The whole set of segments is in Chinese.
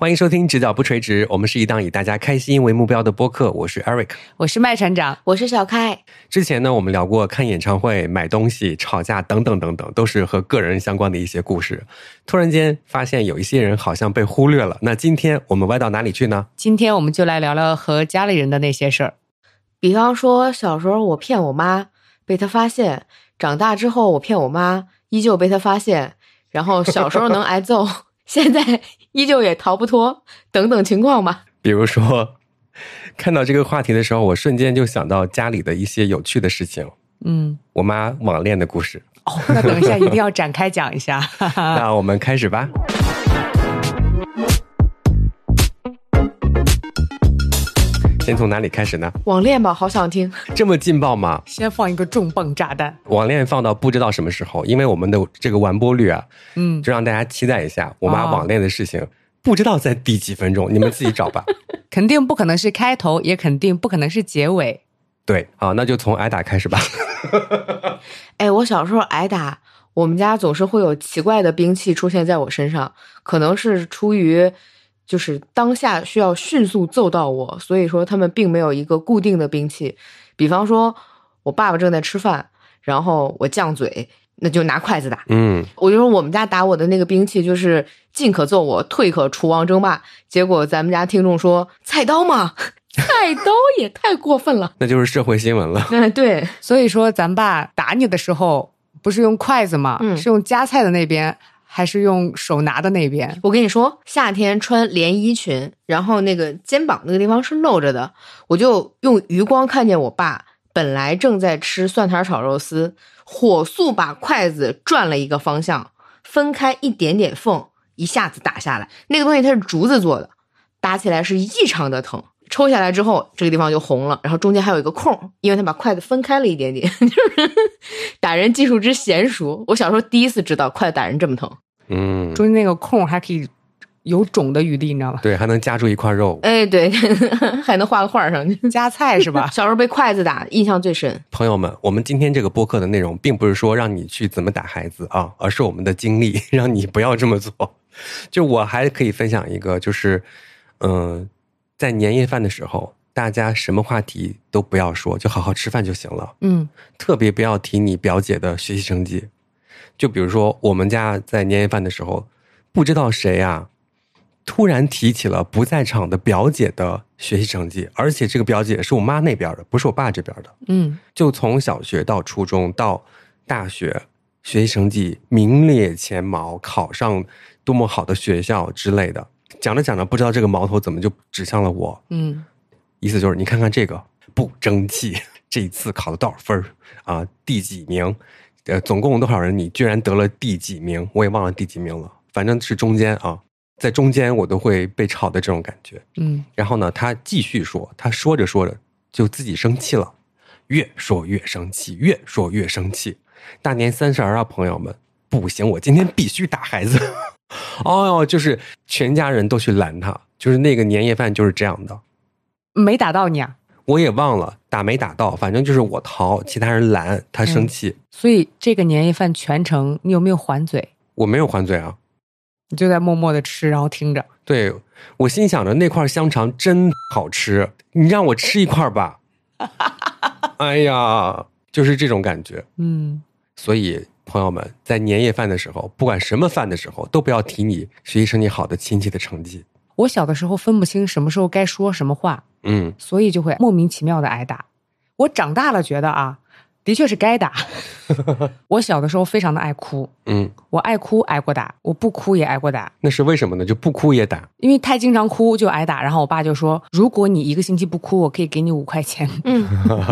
欢迎收听《直角不垂直》，我们是一档以大家开心为目标的播客。我是 Eric，我是麦船长，我是小开。之前呢，我们聊过看演唱会、买东西、吵架等等等等，都是和个人相关的一些故事。突然间发现有一些人好像被忽略了。那今天我们歪到哪里去呢？今天我们就来聊聊和家里人的那些事儿。比方说，小时候我骗我妈，被她发现；长大之后我骗我妈，依旧被她发现。然后小时候能挨揍。现在 依旧也逃不脱等等情况吧。比如说，看到这个话题的时候，我瞬间就想到家里的一些有趣的事情。嗯，我妈网恋的故事。哦，那等一下一定要展开讲一下。那我们开始吧。先从哪里开始呢？网恋吧，好想听。这么劲爆吗？先放一个重磅炸弹。网恋放到不知道什么时候，因为我们的这个完播率啊，嗯，就让大家期待一下我妈网恋的事情，不知道在第几分钟，你们自己找吧。肯定不可能是开头，也肯定不可能是结尾。对，好，那就从挨打开始吧。哎，我小时候挨打，我们家总是会有奇怪的兵器出现在我身上，可能是出于。就是当下需要迅速揍到我，所以说他们并没有一个固定的兵器。比方说，我爸爸正在吃饭，然后我犟嘴，那就拿筷子打。嗯，我就说我们家打我的那个兵器就是进可揍我，退可除王争霸。结果咱们家听众说菜刀嘛，菜刀也太过分了，那就是社会新闻了。嗯，对，所以说咱爸打你的时候不是用筷子嘛？嗯，是用夹菜的那边。还是用手拿的那边。我跟你说，夏天穿连衣裙，然后那个肩膀那个地方是露着的，我就用余光看见我爸本来正在吃蒜苔炒肉丝，火速把筷子转了一个方向，分开一点点缝，一下子打下来。那个东西它是竹子做的，打起来是异常的疼。抽下来之后，这个地方就红了，然后中间还有一个空，因为他把筷子分开了一点点。就是打人技术之娴熟，我小时候第一次知道筷子打人这么疼。嗯，中间那个空还可以有肿的余地，你知道吧？对，还能夹住一块肉。哎，对，还能画个画上去夹菜是吧？小时候被筷子打，印象最深。朋友们，我们今天这个播客的内容，并不是说让你去怎么打孩子啊，而是我们的经历，让你不要这么做。就我还可以分享一个，就是嗯。在年夜饭的时候，大家什么话题都不要说，就好好吃饭就行了。嗯，特别不要提你表姐的学习成绩。就比如说，我们家在年夜饭的时候，不知道谁啊，突然提起了不在场的表姐的学习成绩，而且这个表姐是我妈那边的，不是我爸这边的。嗯，就从小学到初中到大学，学习成绩名列前茅，考上多么好的学校之类的。讲着讲着，不知道这个矛头怎么就指向了我。嗯，意思就是你看看这个不争气，这一次考了多少分啊？第几名？呃，总共多少人？你居然得了第几名？我也忘了第几名了，反正是中间啊，在中间我都会被吵的这种感觉。嗯，然后呢，他继续说，他说着说着就自己生气了，越说越生气，越说越生气。大年三十啊，朋友们，不行，我今天必须打孩子。哦哟，就是全家人都去拦他，就是那个年夜饭就是这样的，没打到你啊？我也忘了打没打到，反正就是我逃，其他人拦他生气。所以这个年夜饭全程你有没有还嘴？我没有还嘴啊，你就在默默的吃，然后听着。对我心想着那块香肠真好吃，你让我吃一块吧。哎呀，就是这种感觉。嗯，所以。朋友们，在年夜饭的时候，不管什么饭的时候，都不要提你学习成绩好的亲戚的成绩。我小的时候分不清什么时候该说什么话，嗯，所以就会莫名其妙的挨打。我长大了觉得啊。的确是该打。我小的时候非常的爱哭，嗯，我爱哭挨过打，我不哭也挨过打。那是为什么呢？就不哭也打？因为太经常哭就挨打。然后我爸就说：“如果你一个星期不哭，我可以给你五块钱。”嗯，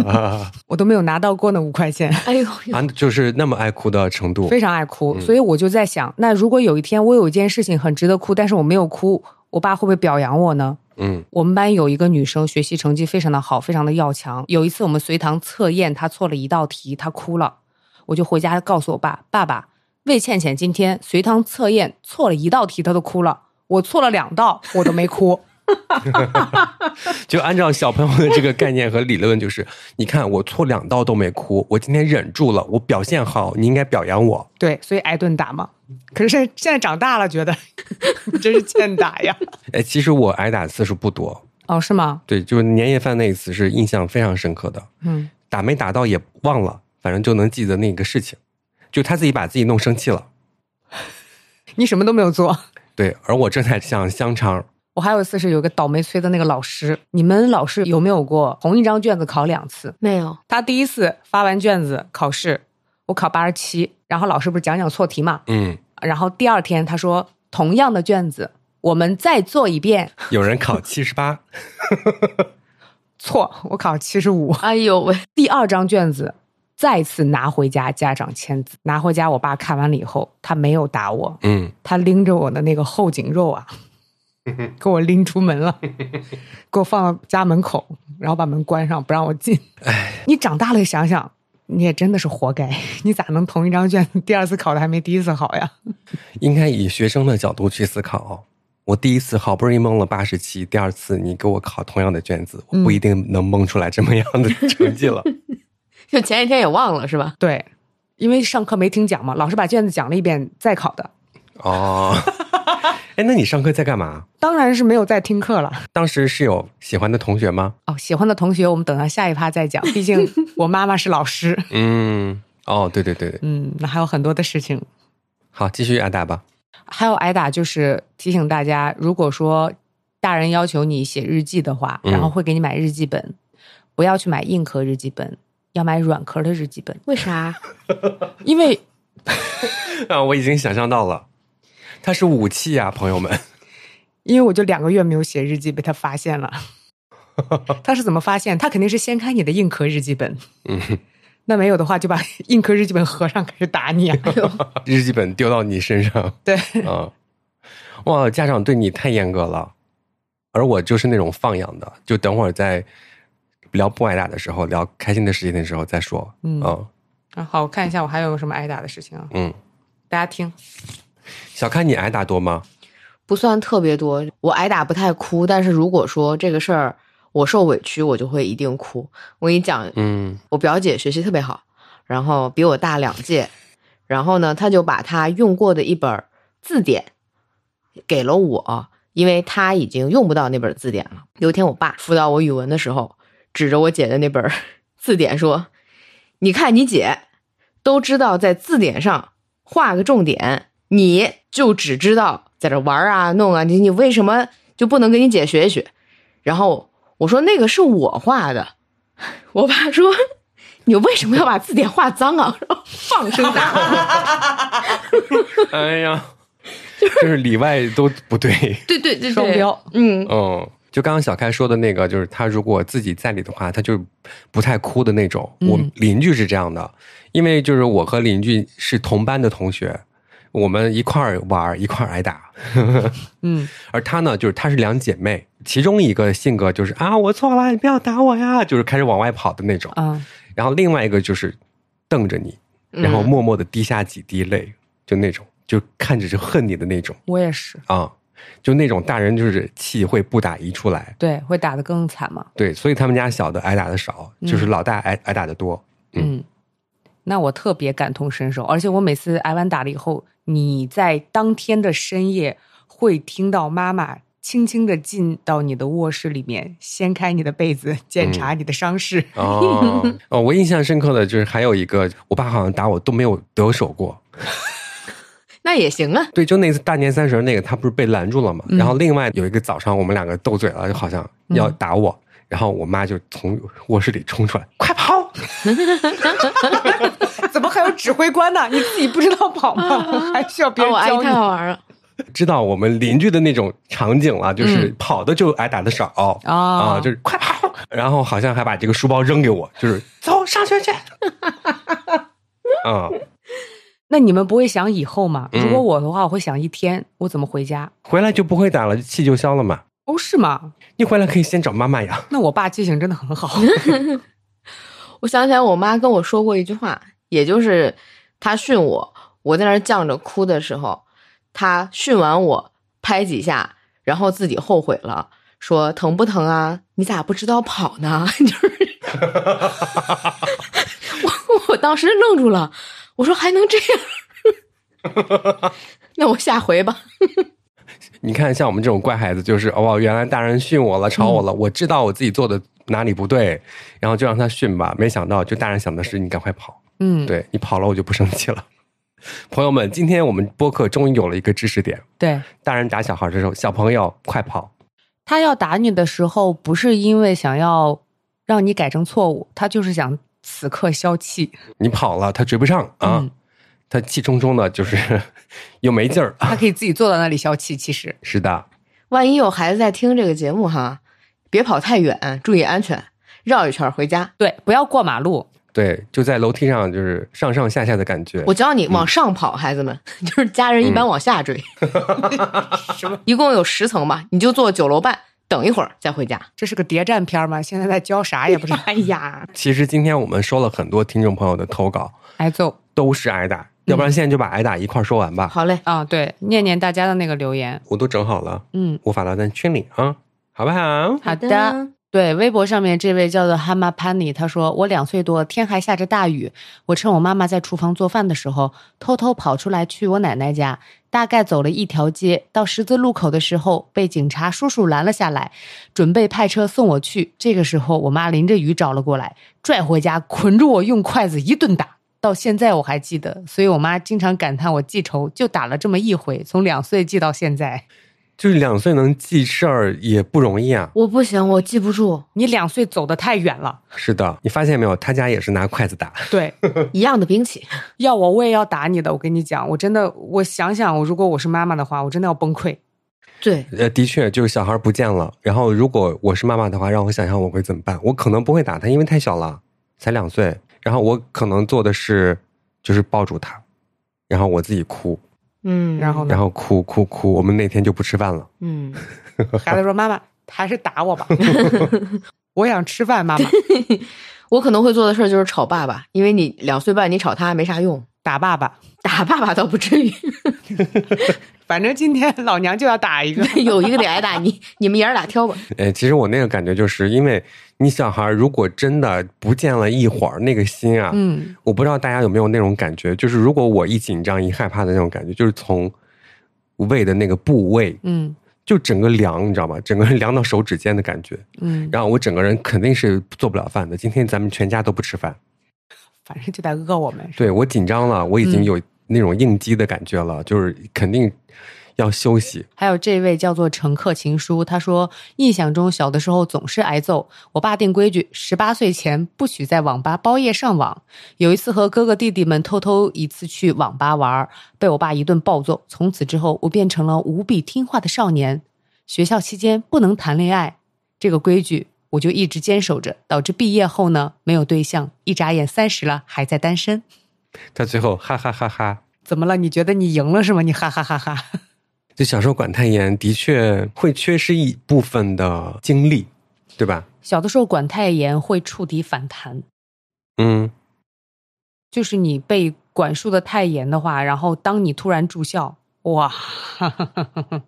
我都没有拿到过那五块钱。哎呦，啊，就是那么爱哭的程度，非常爱哭。所以我就在想，那如果有一天我有一件事情很值得哭，但是我没有哭，我爸会不会表扬我呢？嗯，我们班有一个女生学习成绩非常的好，非常的要强。有一次我们随堂测验，她错了一道题，她哭了。我就回家告诉我爸，爸爸，魏倩倩今天随堂测验错了一道题，她都哭了。我错了两道，我都没哭。就按照小朋友的这个概念和理论，就是你看我错两道都没哭，我今天忍住了，我表现好，你应该表扬我。对，所以挨顿打嘛。可是现在长大了，觉得 真是欠打呀。哎，其实我挨打次数不多。哦，是吗？对，就是年夜饭那一次是印象非常深刻的。嗯，打没打到也忘了，反正就能记得那个事情，就他自己把自己弄生气了。你什么都没有做。对，而我正在想香肠。我还有一次是有个倒霉催的那个老师，你们老师有没有过同一张卷子考两次？没有。他第一次发完卷子考试，我考八十七，然后老师不是讲讲错题嘛？嗯。然后第二天他说同样的卷子，我们再做一遍。有人考七十八，错，我考七十五。哎呦喂！第二张卷子再次拿回家，家长签字，拿回家，我爸看完了以后，他没有打我，嗯，他拎着我的那个后颈肉啊。给我拎出门了，给我放到家门口，然后把门关上，不让我进。哎，你长大了想想，你也真的是活该。你咋能同一张卷子第二次考的还没第一次好呀？应该以学生的角度去思考。我第一次好不容易蒙了八十七，第二次你给我考同样的卷子，我不一定能蒙出来这么样的成绩了。就前一天也忘了是吧？对，因为上课没听讲嘛，老师把卷子讲了一遍再考的。哦。哎，那你上课在干嘛？当然是没有在听课了。当时是有喜欢的同学吗？哦，喜欢的同学，我们等到下一趴再讲。毕竟 我妈妈是老师。嗯，哦，对对对对，嗯，那还有很多的事情。好，继续挨打吧。还有挨打，就是提醒大家，如果说大人要求你写日记的话，然后会给你买日记本，不要去买硬壳日记本，要买软壳的日记本。为啥？因为啊，我已经想象到了。它是武器啊，朋友们！因为我就两个月没有写日记，被他发现了。他是怎么发现？他肯定是掀开你的硬壳日记本。嗯，那没有的话，就把硬壳日记本合上，开始打你啊。日记本丢到你身上。对，嗯，哇，家长对你太严格了。而我就是那种放养的，就等会儿在聊不挨打的时候，聊开心的事情的时候再说。嗯，啊，好，我看一下我还有什么挨打的事情啊？嗯，大家听。小看，你挨打多吗？不算特别多，我挨打不太哭，但是如果说这个事儿我受委屈，我就会一定哭。我跟你讲，嗯，我表姐学习特别好，然后比我大两届，然后呢，她就把她用过的一本字典给了我，因为她已经用不到那本字典了。有一天，我爸辅导我语文的时候，指着我姐的那本 字典说：“你看，你姐都知道在字典上画个重点。”你就只知道在这玩啊弄啊，你你为什么就不能跟你姐学一学？然后我说那个是我画的，我爸说你为什么要把字典画脏啊？放声大哭。哎呀，就是里外都不对，对对对，双标。嗯嗯，就刚刚小开说的那个，就是他如果自己在里的话，他就不太哭的那种。我邻居是这样的，因为就是我和邻居是同班的同学。我们一块儿玩，一块儿挨打。嗯，而她呢，就是她是两姐妹，其中一个性格就是啊，我错了，你不要打我呀，就是开始往外跑的那种。嗯，然后另外一个就是瞪着你，然后默默的滴下几滴泪，就那种，就看着就恨你的那种。我也是啊，就那种大人就是气会不打一处来，对，会打得更惨嘛。对，所以他们家小的挨打的少，就是老大挨挨打的多。嗯。那我特别感同身受，而且我每次挨完打了以后，你在当天的深夜会听到妈妈轻轻的进到你的卧室里面，掀开你的被子，检查你的伤势。哦哦，我印象深刻的就是还有一个，我爸好像打我都没有得手过。那也行啊。对，就那次大年三十那个，他不是被拦住了嘛？然后另外有一个早上，我们两个斗嘴了，就好像要打我。然后我妈就从卧室里冲出来，快跑！怎么还有指挥官呢？你自己不知道跑吗？还需要别人教你？太好玩了！知道我们邻居的那种场景了，就是跑的就挨打的少啊，就是快跑！然后好像还把这个书包扔给我，就是走上学去。啊，那你们不会想以后吗？如果我的话，我会想一天我怎么回家，回来就不会打了，气就消了嘛。哦，是吗？你回来可以先找妈妈呀。那我爸记性真的很好。我想起来，我妈跟我说过一句话，也就是她训我，我在那儿犟着哭的时候，她训完我拍几下，然后自己后悔了，说疼不疼啊？你咋不知道跑呢？就是我我当时愣住了，我说还能这样？那我下回吧。你看，像我们这种乖孩子，就是哦，原来大人训我了，吵我了，我知道我自己做的哪里不对，然后就让他训吧。没想到，就大人想的是你赶快跑，嗯，对你跑了，我就不生气了。朋友们，今天我们播客终于有了一个知识点：对，大人打小孩的时候，小朋友快跑。他要打你的时候，不是因为想要让你改正错误，他就是想此刻消气。你跑了，他追不上啊，嗯他气冲冲的，就是 又没劲儿。他可以自己坐在那里消气。其实，是的，万一有孩子在听这个节目哈，别跑太远，注意安全，绕一圈回家。对，不要过马路。对，就在楼梯上，就是上上下下的感觉。我教你往上跑，孩子们，就是家人一般往下追。什么？一共有十层吧，你就坐九楼半，等一会儿再回家。这是个谍战片吗？现在在教啥也不知道。哎呀，其实今天我们收了很多听众朋友的投稿，挨揍都是挨打，要不然现在就把挨打一块儿说完吧。好嘞，啊！对，念念大家的那个留言。我都整好了，嗯，我发到咱群里啊，好不好？好的。对，微博上面这位叫做哈马潘尼，他说我两岁多，天还下着大雨，我趁我妈妈在厨房做饭的时候，偷偷跑出来去我奶奶家，大概走了一条街，到十字路口的时候，被警察叔叔拦了下来，准备派车送我去。这个时候，我妈淋着雨找了过来，拽回家，捆住我，用筷子一顿打。到现在我还记得，所以我妈经常感叹我记仇，就打了这么一回，从两岁记到现在。就是两岁能记事儿也不容易啊。我不行，我记不住。你两岁走得太远了。是的，你发现没有？他家也是拿筷子打。对，一样的兵器。要我我也要打你的。我跟你讲，我真的，我想想，我如果我是妈妈的话，我真的要崩溃。对，呃，的确，就是小孩不见了，然后如果我是妈妈的话，让我想想我会怎么办。我可能不会打他，因为太小了，才两岁。然后我可能做的是，就是抱住他，然后我自己哭，嗯，然后呢？然后哭哭哭，我们那天就不吃饭了。嗯，孩子说：“妈妈，还是打我吧 我想吃饭。”妈妈，我可能会做的事儿就是吵爸爸，因为你两岁半，你吵他没啥用。打爸爸，打爸爸倒不至于，反正今天老娘就要打一个。有一个得挨打，你 你们爷儿俩挑吧。哎，其实我那个感觉就是因为你小孩如果真的不见了一会儿，那个心啊，嗯，我不知道大家有没有那种感觉，就是如果我一紧张一害怕的那种感觉，就是从胃的那个部位，嗯就整个凉，你知道吗？整个人凉到手指尖的感觉。嗯，然后我整个人肯定是做不了饭的。今天咱们全家都不吃饭，反正就在饿我们。对我紧张了，我已经有那种应激的感觉了，就是肯定要休息。还有这位叫做乘客情书，他说印象中小的时候总是挨揍，我爸定规矩，十八岁前不许在网吧包夜上网。有一次和哥哥弟弟们偷偷一次去网吧玩，被我爸一顿暴揍。从此之后，我变成了无比听话的少年。学校期间不能谈恋爱，这个规矩我就一直坚守着，导致毕业后呢没有对象，一眨眼三十了还在单身。他最后哈哈哈哈。怎么了？你觉得你赢了是吗？你哈哈哈哈。就小时候管太严，的确会缺失一部分的精力，对吧？小的时候管太严会触底反弹，嗯，就是你被管束的太严的话，然后当你突然住校，哇，哈哈哈哈哈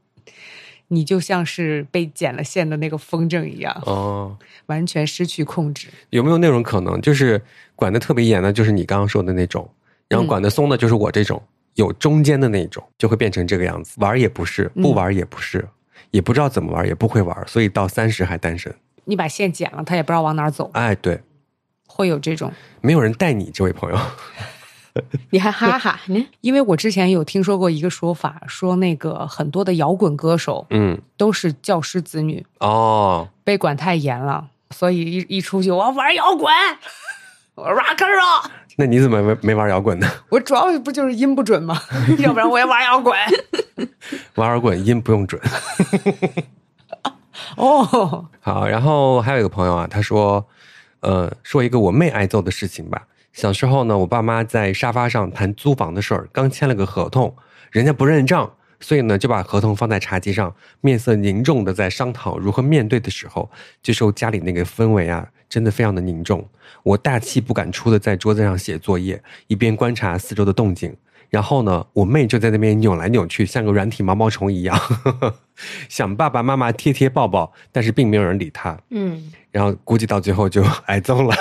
你就像是被剪了线的那个风筝一样，哦，完全失去控制。有没有那种可能，就是管的特别严的，就是你刚刚说的那种，然后管的松的，就是我这种，有中间的那种，就会变成这个样子。玩也不是，不玩也不是，也不知道怎么玩，也不会玩，所以到三十还单身。你把线剪了，他也不知道往哪儿走，哎，对，会有这种。没有人带你，这位朋友。你还哈哈呢？因为我之前有听说过一个说法，说那个很多的摇滚歌手嗯，都是教师子女，哦，被管太严了，所以一一出去我要玩摇滚，我 rock and roll。那你怎么没没玩摇滚呢？我主要不就是音不准吗？要不然我也玩摇滚。玩摇滚音不用准。哦，好，然后还有一个朋友啊，他说，呃，说一个我妹挨揍的事情吧。小时候呢，我爸妈在沙发上谈租房的事儿，刚签了个合同，人家不认账，所以呢就把合同放在茶几上，面色凝重的在商讨如何面对的时候，这时候家里那个氛围啊，真的非常的凝重。我大气不敢出的在桌子上写作业，一边观察四周的动静，然后呢，我妹就在那边扭来扭去，像个软体毛毛虫一样，呵 呵想爸爸妈妈贴贴抱抱，但是并没有人理她。嗯，然后估计到最后就 挨揍了。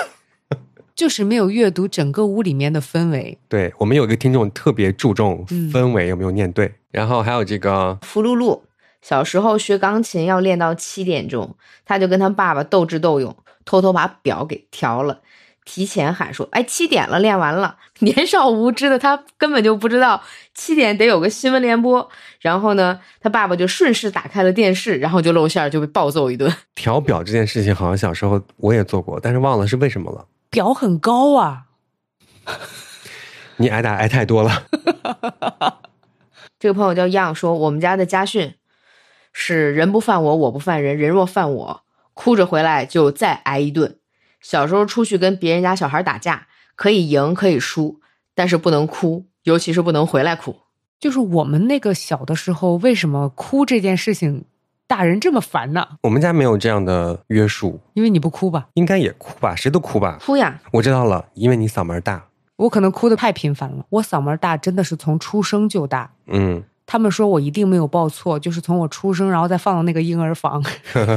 就是没有阅读整个屋里面的氛围。对我们有一个听众特别注重氛围，有没有念对？然后还有这个福露露，小时候学钢琴要练到七点钟，他就跟他爸爸斗智斗勇，偷偷把表给调了，提前喊说：“哎，七点了，练完了。”年少无知的他根本就不知道七点得有个新闻联播。然后呢，他爸爸就顺势打开了电视，然后就露馅儿，就被暴揍一顿。调表这件事情，好像小时候我也做过，但是忘了是为什么了。表很高啊！你挨打挨太多了。这个朋友叫样说，我们家的家训是：人不犯我，我不犯人。人若犯我，哭着回来就再挨一顿。小时候出去跟别人家小孩打架，可以赢可以输，但是不能哭，尤其是不能回来哭。就是我们那个小的时候，为什么哭这件事情？大人这么烦呢？我们家没有这样的约束，因为你不哭吧？应该也哭吧？谁都哭吧？哭呀！我知道了，因为你嗓门大。我可能哭的太频繁了。我嗓门大真的是从出生就大。嗯，他们说我一定没有报错，就是从我出生，然后再放到那个婴儿房，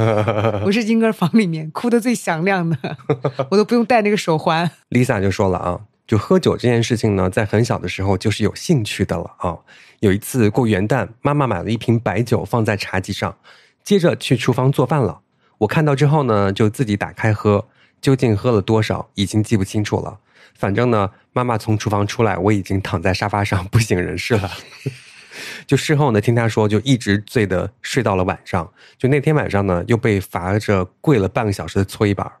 我是婴儿房里面哭的最响亮的，我都不用戴那个手环。Lisa 就说了啊，就喝酒这件事情呢，在很小的时候就是有兴趣的了啊。有一次过元旦，妈妈买了一瓶白酒放在茶几上。接着去厨房做饭了，我看到之后呢，就自己打开喝，究竟喝了多少已经记不清楚了。反正呢，妈妈从厨房出来，我已经躺在沙发上 不省人事了。就事后呢，听她说，就一直醉的睡到了晚上。就那天晚上呢，又被罚着跪了半个小时的搓衣板，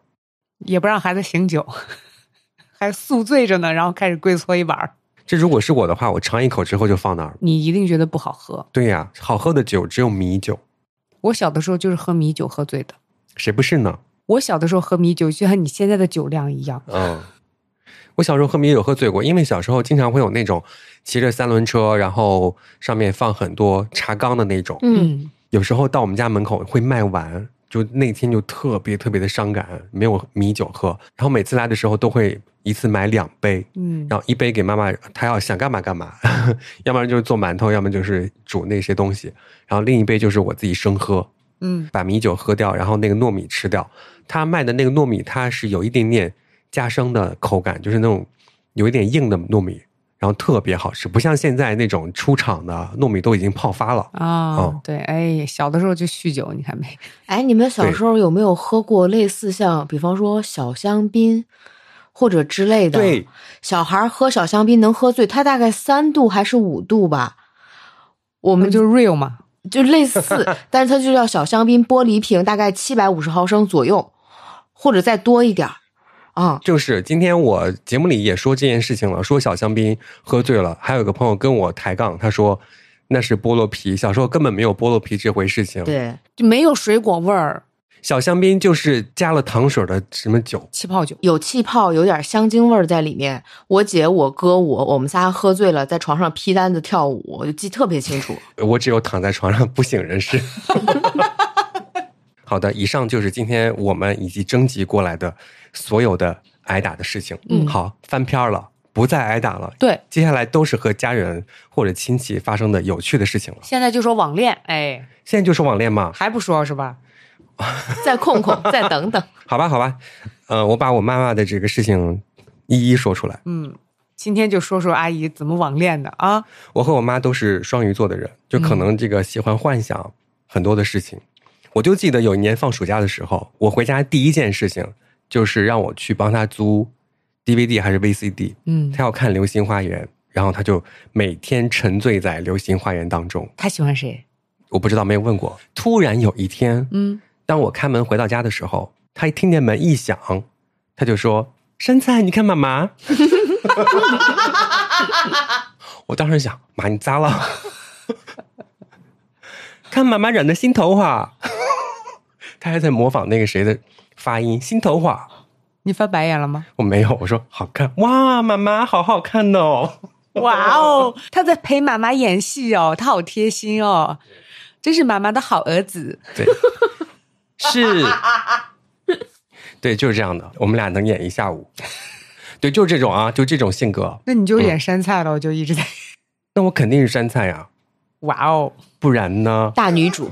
也不让孩子醒酒，还宿醉着呢，然后开始跪搓衣板。这如果是我的话，我尝一口之后就放那儿。你一定觉得不好喝。对呀，好喝的酒只有米酒。我小的时候就是喝米酒喝醉的，谁不是呢？我小的时候喝米酒就像你现在的酒量一样。嗯，我小时候喝米酒喝醉过，因为小时候经常会有那种骑着三轮车，然后上面放很多茶缸的那种。嗯，有时候到我们家门口会卖完，就那天就特别特别的伤感，没有米酒喝。然后每次来的时候都会一次买两杯，嗯，然后一杯给妈妈，她要想干嘛干嘛，要不然就是做馒头，要么就是煮那些东西。然后另一杯就是我自己生喝，嗯，把米酒喝掉，然后那个糯米吃掉。他卖的那个糯米，它是有一点点加生的口感，就是那种有一点硬的糯米，然后特别好吃，不像现在那种出厂的糯米都已经泡发了啊。对，哎，小的时候就酗酒，你看没？哎，你们小时候有没有喝过类似像，比方说小香槟或者之类的？对，小孩喝小香槟能喝醉，他大概三度还是五度吧？我们就是 real 嘛。就类似，但是它就叫小香槟玻璃瓶，大概七百五十毫升左右，或者再多一点儿啊。就是今天我节目里也说这件事情了，说小香槟喝醉了，还有一个朋友跟我抬杠，他说那是菠萝皮，小时候根本没有菠萝皮这回事情，对，就没有水果味儿。小香槟就是加了糖水的什么酒？气泡酒，有气泡，有点香精味儿在里面。我姐、我哥、我，我们仨喝醉了，在床上劈单子跳舞，我就记特别清楚。我只有躺在床上不省人事。好的，以上就是今天我们以及征集过来的所有的挨打的事情。嗯，好，翻篇了，不再挨打了。对，接下来都是和家人或者亲戚发生的有趣的事情了。现在就说网恋，哎，现在就说网恋吗？还不说是吧？再控控，再等等，好吧，好吧，呃，我把我妈妈的这个事情一一说出来。嗯，今天就说说阿姨怎么网恋的啊？我和我妈都是双鱼座的人，就可能这个喜欢幻想很多的事情。我就记得有一年放暑假的时候，我回家第一件事情就是让我去帮她租 DVD 还是 VCD。嗯，她要看《流星花园》，然后她就每天沉醉在《流星花园》当中。她喜欢谁？我不知道，没有问过。突然有一天，嗯。当我开门回到家的时候，他一听见门一响，他就说：“生菜，你看妈妈。”我当时想：“妈，你咋了？看妈妈染的新头发。”他还在模仿那个谁的发音，新头发。你翻白眼了吗？我没有，我说好看哇，妈妈好好看哦。哇哦，他在陪妈妈演戏哦，他好贴心哦，真是妈妈的好儿子。对。是，对，就是这样的。我们俩能演一下午，对，就是这种啊，就这种性格。那你就演山菜了，我就一直在。那我肯定是杉菜呀，哇哦，不然呢？大女主，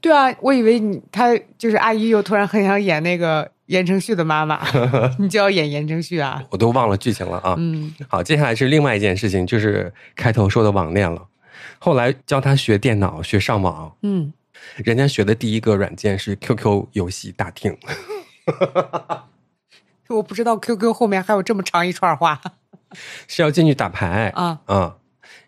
对啊，我以为你她就是阿姨，又突然很想演那个言承旭的妈妈，你就要演言承旭啊？我都忘了剧情了啊。嗯，好，接下来是另外一件事情，就是开头说的网恋了。后来教他学电脑、学上网，嗯，人家学的第一个软件是 QQ 游戏大厅。我不知道 QQ 后面还有这么长一串话是要进去打牌啊嗯，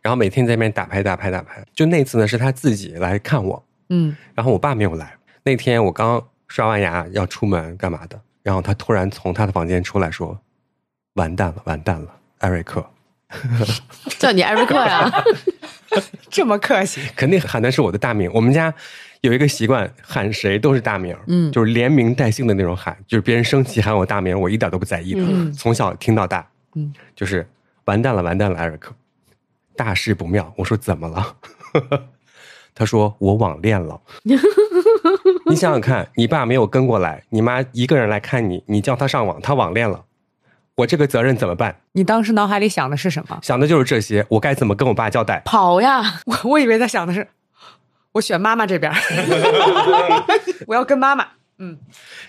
然后每天在那边打牌打牌打牌。就那次呢，是他自己来看我，嗯，然后我爸没有来。那天我刚刷完牙要出门干嘛的，然后他突然从他的房间出来说：“完蛋了，完蛋了，艾瑞克。”叫你艾瑞克呀？这么客气，肯定喊的是我的大名。我们家有一个习惯，喊谁都是大名，嗯就是连名带姓的那种喊，就是别人生气喊我大名，我一点都不在意的。嗯从小听到大，嗯，就是完蛋了，完蛋了，艾瑞克，大事不妙。我说怎么了？他说我网恋了。你想想看，你爸没有跟过来，你妈一个人来看你，你叫他上网，他网恋了，我这个责任怎么办？你当时脑海里想的是什么？想的就是这些，我该怎么跟我爸交代？跑呀！我我以为他想的是，我选妈妈这边，我要跟妈妈。嗯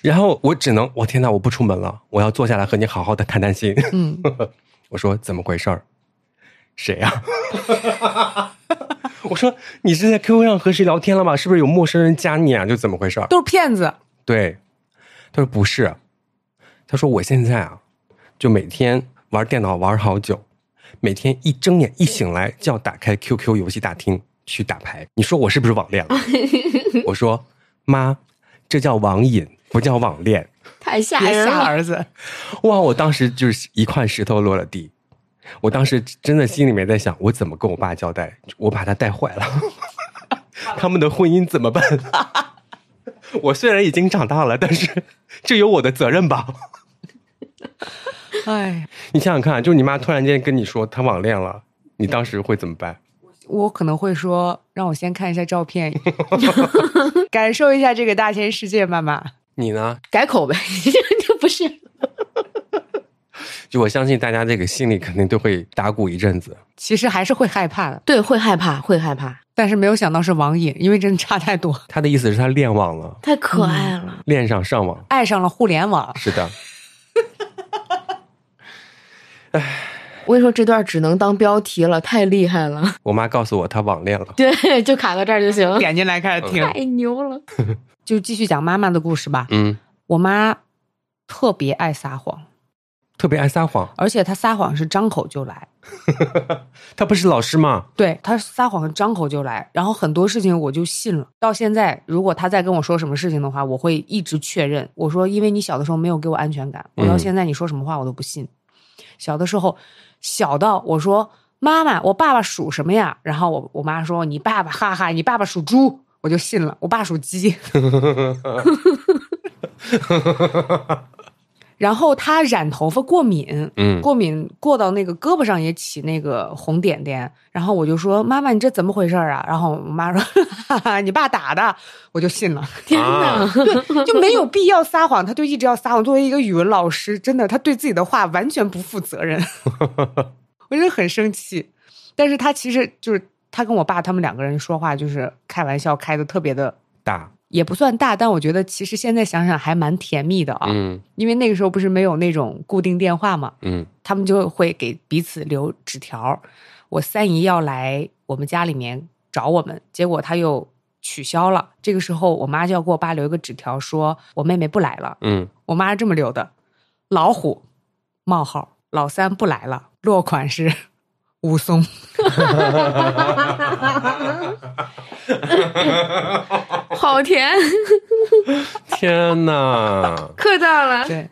然后我只能，我天呐，我不出门了，我要坐下来和你好好的谈谈心。嗯，我说怎么回事儿？谁呀、我说你是在 QQ 上和谁聊天了吗？是不是有陌生人加你啊？就怎么回事儿？都是骗子。对，他说不是，他说我现在啊，就每天玩电脑玩好久，每天一睁眼一醒来就要打开 QQ 游戏大厅去打牌。你说我是不是网恋了？我说妈，这叫网瘾，不叫网恋。太吓人了！儿子，哇！我当时就是一块石头落了地，我当时真的心里面在想，我怎么跟我爸交代？我把他带坏了，他们的婚姻怎么办？我虽然已经长大了，但是这有我的责任吧？哎，你想想看，就你妈突然间跟你说她网恋了，你当时会怎么办？我可能会说，让我先看一下照片，感受一下这个大千世界，妈妈。你呢？改口呗，这不是 就我相信大家这个心里肯定都会打鼓一阵子。其实还是会害怕的，对，会害怕，会害怕，但是没有想到是网瘾，因为真的差太多，他的意思是他恋网了，太可爱了。恋上上网。爱上了互联网。是的，我跟你说，这段只能当标题了，太厉害了。我妈告诉我她网恋了。对，就卡到这儿就行。点进来开始听，太牛了！就继续讲妈妈的故事吧。嗯，我妈特别爱撒谎，特别爱撒谎。而且她撒谎是张口就来。她不是老师吗对她撒谎张口就来，然后很多事情我就信了。到现在，如果她再跟我说什么事情的话，我会一直确认。我说，因为你小的时候没有给我安全感，我到嗯现在你说什么话我都不信。小的时候，小到我说妈妈，我爸爸属什么呀？然后我我妈说你爸爸，哈哈，你爸爸属猪，我就信了。我爸属鸡。然后他染头发过敏，嗯过敏过到那个胳膊上也起那个红点点，然后我就说妈妈你这怎么回事啊？然后我妈说哈哈你爸打的，我就信了，天啊哪，对，就没有必要撒谎，他就一直要撒谎。作为一个语文老师，真的他对自己的话完全不负责任，我真的很生气。但是他其实就是他跟我爸他们两个人说话就是开玩笑开的特别的。大，也不算大，但我觉得其实现在想想还蛮甜蜜的啊。嗯因为那个时候不是没有那种固定电话嘛，嗯他们就会给彼此留纸条。我三姨要来我们家里面找我们，结果他又取消了。这个时候，我妈就要给我爸留一个纸条，说我妹妹不来了。嗯，我妈是这么留的：老虎冒号老三不来了，落款是武松。好甜，天哪！磕到了。对，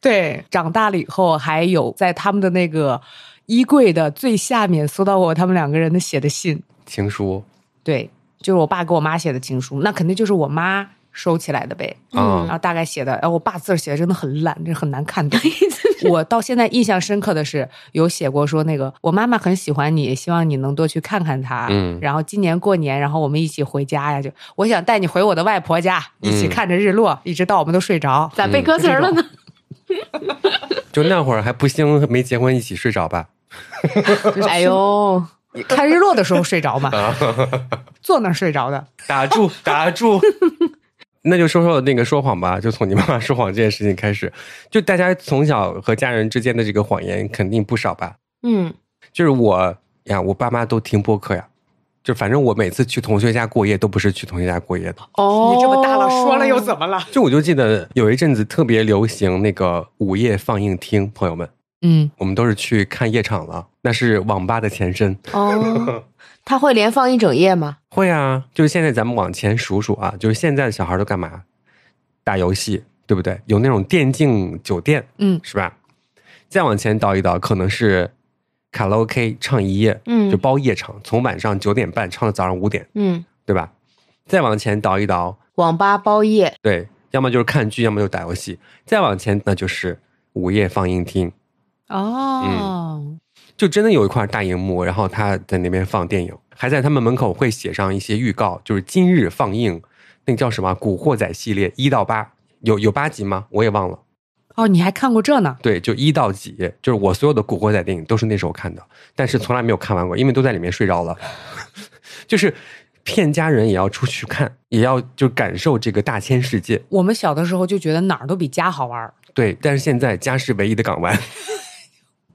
对，长大了以后还有在他们的那个衣柜的最下面搜到过他们两个人的写的信。情书对，就是我爸给我妈写的情书，那肯定就是我妈收起来的呗。然啊，后大概写的，哎，我爸字儿写的真的很烂，这很难看懂。我到现在印象深刻的是，有写过说那个我妈妈很喜欢你，希望你能多去看看她。嗯然后今年过年，然后我们一起回家呀，就我想带你回我的外婆家，一起嗯看着日落，一直到我们都睡着。咋背歌词儿了呢？就那会儿还不兴没结婚一起睡着吧？哎呦，看日落的时候睡着嘛，坐那儿睡着的。打住，打住。那就说说那个说谎吧，就从你妈妈说谎这件事情开始。就大家从小和家人之间的这个谎言肯定不少吧？嗯，就是我呀，我爸妈都听播客呀。就反正我每次去同学家过夜，都不是去同学家过夜的。哦，你这么大了，说了又怎么了？就我就记得有一阵子特别流行那个午夜放映厅，朋友们，嗯，我们都是去看夜场了，那是网吧的前身。哦，他会连放一整夜吗？会啊，就是现在咱们往前数数啊，就是现在的小孩都干嘛？打游戏，对不对？有那种电竞酒店，嗯，是吧？再往前倒一倒，可能是卡拉 OK 唱一夜，嗯就包夜场，从晚上九点半唱到早上五点，嗯，对吧？再往前倒一倒，网吧包夜，对，要么就是看剧，要么就打游戏。再往前，那就是午夜放映厅，哦，就真的有一块大荧幕，然后他在那边放电影，还在他们门口会写上一些预告，就是今日放映，那个叫什么《古惑仔》系列一到八，有有八集吗？我也忘了。哦，你还看过这呢？对，就一到几，就是我所有的古惑仔电影都是那时候看的，但是从来没有看完过，因为都在里面睡着了。就是骗家人也要出去看，也要就感受这个大千世界。我们小的时候就觉得哪儿都比家好玩儿。对，但是现在家是唯一的港湾。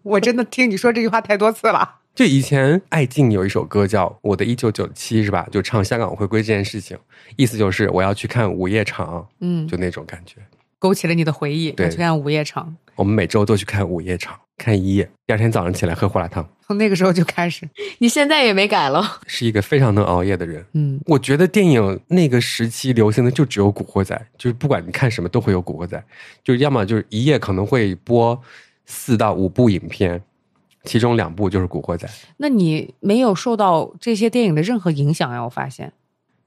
我真的听你说这句话太多次了。就以前艾静有一首歌叫《我的一九九七》，是吧？就唱香港回归这件事情，意思就是我要去看午夜场，嗯，就那种感觉。勾起了你的回忆。对我去看午夜场，我们每周都去看午夜场，看一夜，第二天早上起来喝胡辣汤，从那个时候就开始。你现在也没改了。是一个非常能熬夜的人。嗯，我觉得电影那个时期流行的就只有《古惑仔》，就是不管你看什么都会有《古惑仔》，就要么就是一夜可能会播四到五部影片，其中两部就是《古惑仔》，那你没有受到这些电影的任何影响呀？我发现，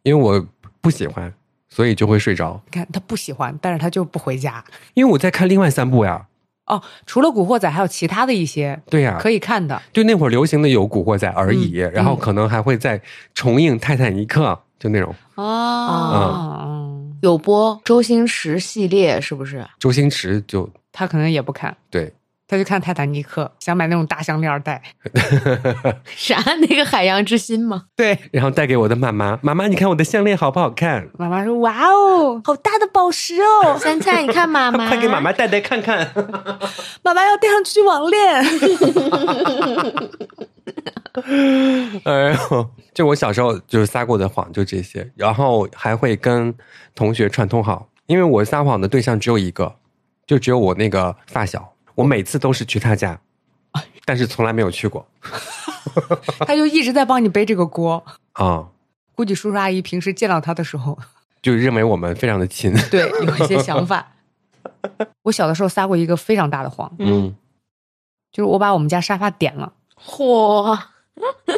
因为我不喜欢，所以就会睡着。你看他不喜欢，但是他就不回家。因为我在看另外三部呀，哦，除了《古惑仔》，还有其他的一些对呀，可以看的。就那会儿流行的有《古惑仔》而已，嗯然后可能还会再重映《泰坦尼克》，就那种哦，有播周星驰系列是不是？周星驰就他可能也不看，对，他就看《泰坦尼克》，想买那种大项链戴。啥？那个海洋之心吗？对，然后带给我的妈妈，妈妈你看我的项链好不好看？妈妈说：“哇哦，好大的宝石哦，三菜，你看妈妈，快给妈妈戴戴看看。妈妈要戴上去网恋。哎呦，就我小时候就是撒过的谎就这些，然后还会跟同学串通好，因为我撒谎的对象只有一个，就只有我那个发小，我每次都是去他家，但是从来没有去过 他就一直在帮你背这个锅。啊、估计叔叔阿姨平时见到他的时候，就认为我们非常的亲。对有一些想法。我小的时候撒过一个非常大的谎，嗯，就是我把我们家沙发点了。嚯，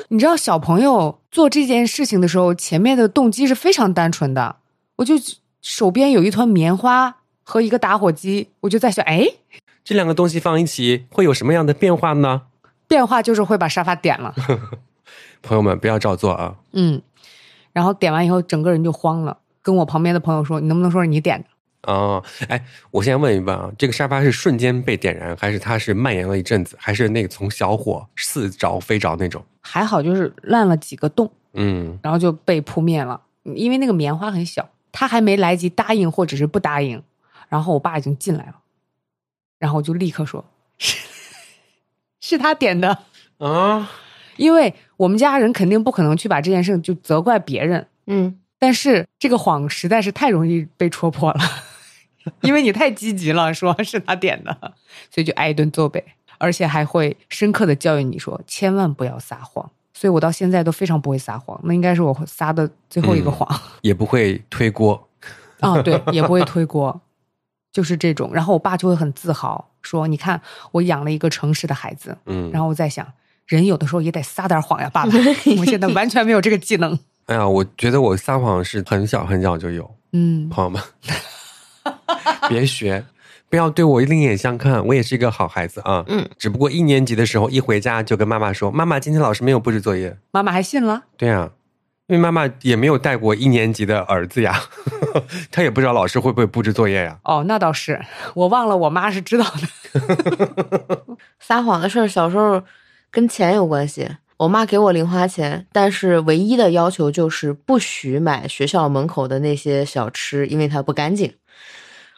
你知道，小朋友做这件事情的时候，前面的动机是非常单纯的。我就手边有一团棉花和一个打火机，我就在想，哎，这两个东西放一起会有什么样的变化呢？变化就是会把沙发点了。朋友们不要照做啊！嗯，然后点完以后，整个人就慌了，跟我旁边的朋友说：“你能不能说是你点的哦，哎，我先问一问啊，这个沙发是瞬间被点燃，还是它是蔓延了一阵子，还是那个从小火似着非着那种？？”还好就是烂了几个洞，嗯，然后就被扑灭了。因为那个棉花很小，他还没来及答应或者是不答应，然后我爸已经进来了，然后我就立刻说：“是 是他点的。”啊，因为我们家人肯定不可能去把这件事就责怪别人，嗯，但是这个谎实在是太容易被戳破了，因为你太积极了，说是他点的，所以就挨一顿揍呗，而且还会深刻的教育你说千万不要撒谎。所以我到现在都非常不会撒谎，那应该是我撒的最后一个谎也不会推锅。啊、对，也不会推锅，就是这种。然后我爸就会很自豪说：“你看我养了一个诚实的孩子。”嗯，然后我在想，人有的时候也得撒点谎呀，爸爸。我现在完全没有这个技能。哎呀，我觉得我撒谎是很小很小就有，嗯，朋友们，别学，不要对我另眼相看，我也是一个好孩子啊。嗯，只不过一年级的时候一回家就跟妈妈说：“妈妈，今天老师没有布置作业。妈妈还信了。”对呀、因为妈妈也没有带过一年级的儿子呀，她也不知道老师会不会布置作业呀。哦，那倒是，我忘了，我妈是知道的。撒谎的事儿，小时候跟钱有关系。我妈给我零花钱，但是唯一的要求就是不许买学校门口的那些小吃，因为它不干净。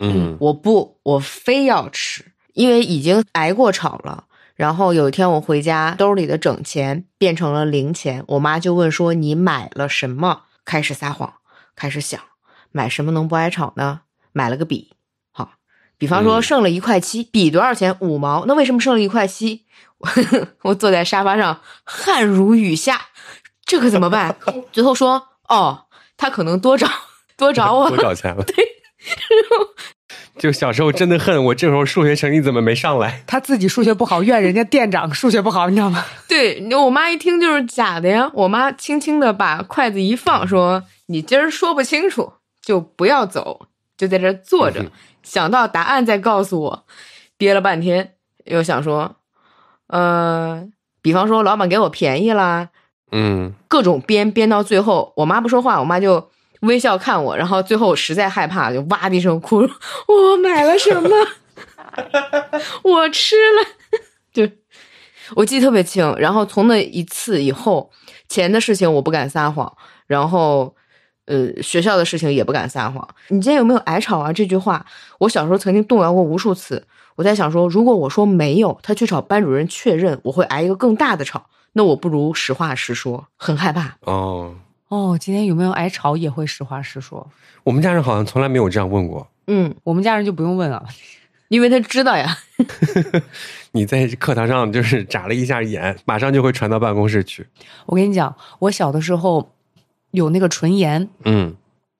嗯，我不，我非要吃，因为已经挨过吵了。然后有一天我回家，兜里的整钱变成了零钱，我妈就问说：“你买了什么？”开始撒谎，开始想买什么能不挨吵呢？买了个笔，好，比方说剩了一块七，笔多少钱？五毛。那为什么剩了一块七？我坐在沙发上，汗如雨下，这可怎么办？最后说：“哦，他可能多找多找我，多找钱了。”对。就小时候真的恨我，这时候数学成绩怎么没上来？他自己数学不好，怨人家店长数学不好，你知道吗？对，我妈一听就是假的呀。我妈轻轻的把筷子一放，说：“你今儿说不清楚，就不要走，就在这坐着，想到答案再告诉我。”憋了半天，又想说：“呃，比方说老板给我便宜啦，嗯，各种编编到最后，我妈不说话，我妈就。”微笑看我，然后最后实在害怕，就哇的一声哭。我买了什么？我吃了。就我记得特别清。然后从那一次以后，钱的事情我不敢撒谎，然后呃学校的事情也不敢撒谎。你今天有没有挨吵啊？这句话我小时候曾经动摇过无数次。我在想说，如果我说没有，他去找班主任确认，我会挨一个更大的吵。那我不如实话实说，很害怕。哦。哦，今天有没有挨吵也会实话实说。我们家人好像从来没有这样问过。嗯，我们家人就不用问了，因为他知道呀。你在课堂上就是眨了一下眼，马上就会传到办公室去。我跟你讲，我小的时候有那个唇炎，嗯，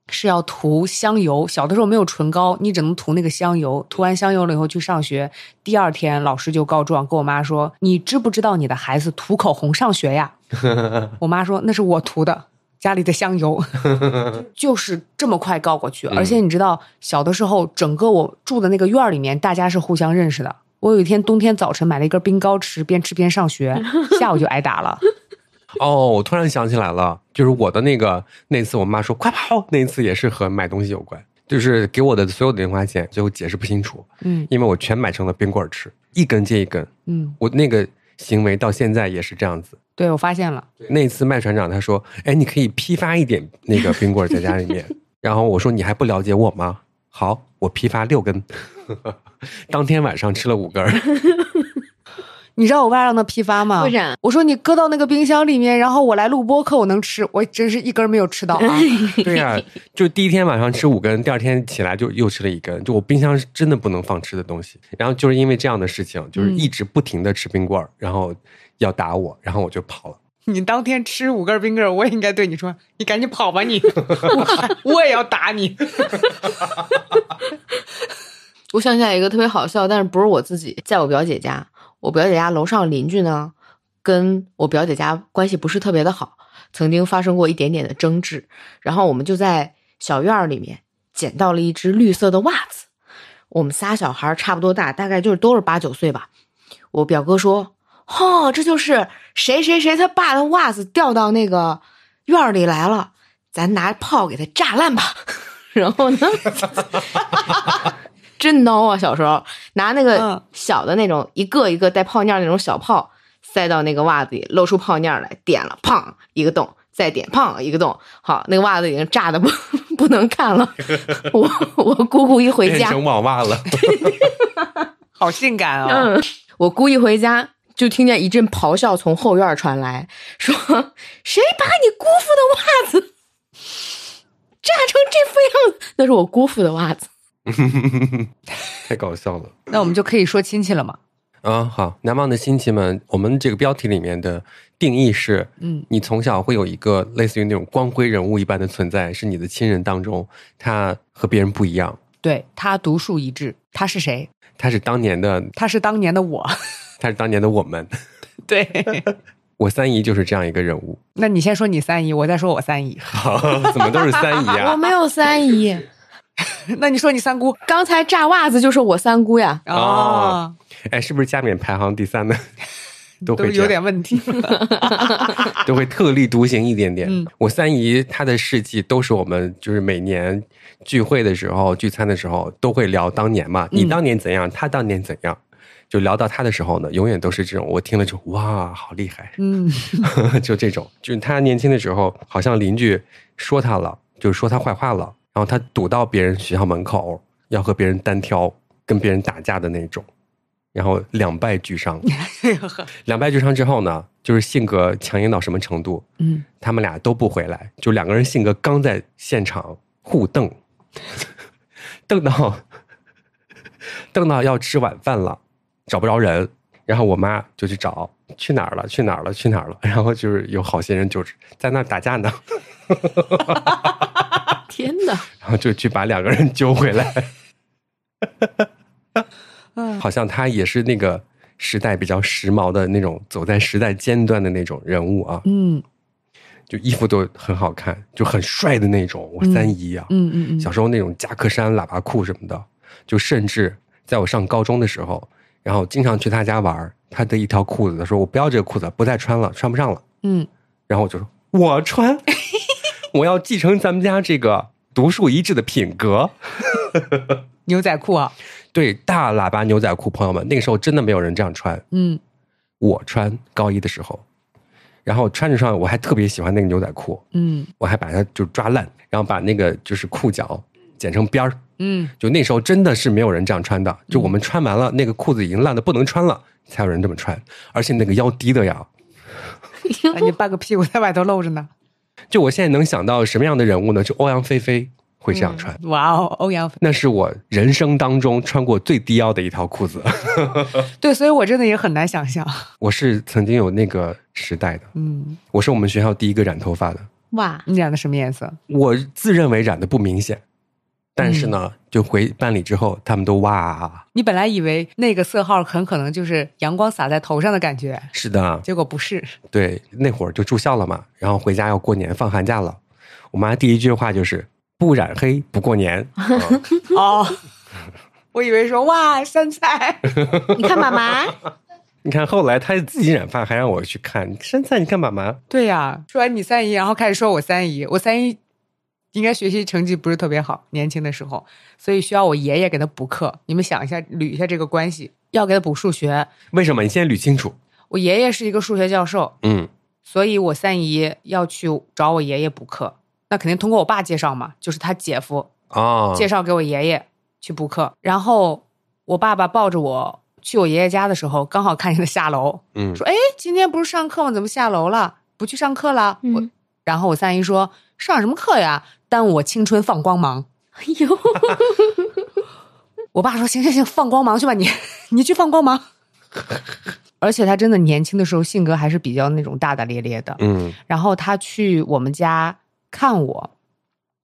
是要涂香油。小的时候没有唇膏，你只能涂那个香油。涂完香油了以后去上学，第二天老师就告状，跟我妈说：“你知不知道你的孩子涂口红上学呀？” 我妈说：“那是我涂的。”家里的香油 就是这么快告过去，而且你知道，小的时候整个我住的那个院儿里面，大家是互相认识的。我有一天冬天早晨买了一根冰糕吃，边吃边上学，下午就挨打了。哦，我突然想起来了，就是我的那个那次，我妈说快跑，那一次也是和买东西有关，就是给我的所有的零花钱，最后解释不清楚，嗯，因为我全买成了冰棍吃，一根接一根，嗯，我那个行为到现在也是这样子。对，我发现了。那次麦船长他说：“哎，你可以批发一点那个冰棍在家里面。”然后我说：“你还不了解我吗？”好，我批发六根，当天晚上吃了五根。你知道我为啥让他批发吗？为啥？我说你搁到那个冰箱里面，然后我来录播客，我能吃。我真是一根没有吃到啊！对呀，就第一天晚上吃五根，第二天起来就又吃了一根。就我冰箱是真的不能放吃的东西。然后就是因为这样的事情，就是一直不停的吃冰棍儿然后要打我，然后我就跑了。你当天吃五根冰棍我也应该对你说：“你赶紧跑吧，你我我也要打你。”我想起来一个特别好笑，但是不是我自己，在我表姐家。我表姐家楼上邻居呢，跟我表姐家关系不是特别的好，曾经发生过一点点的争执。然后我们就在小院里面捡到了一只绿色的袜子。我们仨小孩差不多大，大概就是都是八九岁吧。我表哥说：“哦，这就是谁谁谁他爸的袜子掉到那个院里来了，咱拿炮给他炸烂吧。”然后呢？真孬啊！小时候拿那个小的那种一个一个带泡尿那种小泡塞到那个袜子里，露出泡尿来，点了，砰一个洞，再点，砰一个洞，好，那个袜子已经炸的不 不能看了。我我姑姑一回家变成网袜了，好性感哦！嗯，我姑一回家就听见一阵咆哮从后院传来，说谁把你姑父的袜子炸成这副样子？那是我姑父的袜子。太搞笑了，那我们就可以说亲戚了吗？啊，好，难忘的亲戚们，我们这个标题里面的定义是，嗯，你从小会有一个类似于那种光辉人物一般的存在，是你的亲人当中，他和别人不一样，对他独树一帜，他是谁？他是当年的，他是当年的我，他是当年的我们，对我三姨就是这样一个人物。那你先说你三姨，我再说我三姨。好，怎么都是三姨啊？我没有三姨。那你说你三姑？刚才炸袜子就是我三姑呀。哦，哎，是不是加冕排行第三的 都会有点问题，都会特立独行一点点。嗯，我三姨她的事迹都是我们就是每年聚会的时候、聚餐的时候都会聊当年嘛，你当年怎样，她当年怎样。就聊到他的时候呢，永远都是这种，我听了就哇，好厉害，嗯，就这种，就是他年轻的时候，好像邻居说他了，就是说他坏话了，然后他堵到别人学校门口，要和别人单挑，跟别人打架的那种，然后两败俱伤。两败俱伤之后呢，就是性格强硬到什么程度？嗯，他们俩都不回来，就两个人性格刚在现场互瞪，瞪到瞪到要吃晚饭了，找不着人，然后我妈就去找，去哪儿了？去哪儿了？去哪儿了？然后就是有好些人就是在那打架呢，天哪！然后就去把两个人揪回来。好像他也是那个时代比较时髦的那种，走在时代尖端的那种人物啊。嗯就衣服都很好看，就很帅的那种。我三姨啊，嗯嗯嗯，小时候那种夹克衫、喇叭裤什么的，就甚至在我上高中的时候，然后经常去他家玩，他的一条裤子，他说我不要这个裤子，不再穿了，穿不上了。嗯，然后我就说我穿，我要继承咱们家这个独树一帜的品格。牛仔裤啊，对，大喇叭牛仔裤，朋友们，那个时候真的没有人这样穿。嗯我穿高一的时候，然后穿着上，我还特别喜欢那个牛仔裤，嗯我还把它就抓烂，然后把那个就是裤脚剪成边儿。嗯，就那时候真的是没有人这样穿的，就我们穿完了，那个裤子已经烂的不能穿了，才有人这么穿，而且那个腰低的呀。那 你半个屁股在外头露着呢。就我现在能想到什么样的人物呢？就欧阳菲菲会这样穿，哇哦，欧阳那是我人生当中穿过最低腰的一条裤子。对，所以我真的也很难想象。我是曾经有那个时代的，嗯，我是我们学校第一个染头发的。哇，你染的什么颜色？我自认为染的不明显，但是呢，就回班里之后，他们都哇，你本来以为那个色号很可能就是阳光洒在头上的感觉，是的，结果不是。对，那会儿就住校了嘛，然后回家要过年放寒假了，我妈第一句话就是不染黑不过年。嗯 哦，我以为说哇山菜，你看妈妈，你看后来她自己染发，还让我去看身材，你看妈妈，对呀、说完你三姨，然后开始说我三姨，我三姨应该学习成绩不是特别好，年轻的时候，所以需要我爷爷给他补课。你们想一下，捋一下这个关系，要给他补数学。为什么？你现在捋清楚。我爷爷是一个数学教授，嗯所以我三姨要去找我爷爷补课，那肯定通过我爸介绍嘛，就是他姐夫哦，介绍给我爷爷去补课。然后我爸爸抱着我去我爷爷家的时候，刚好看见他下楼，嗯说：“哎，今天不是上课吗？怎么下楼了？不去上课了？”我嗯，然后我三姨说：“上什么课呀？耽误我青春放光芒。哎呦，”我爸说：“行行行，放光芒去吧，你你去放光芒。”而且他真的年轻的时候性格还是比较那种大大咧咧的。嗯然后他去我们家看我，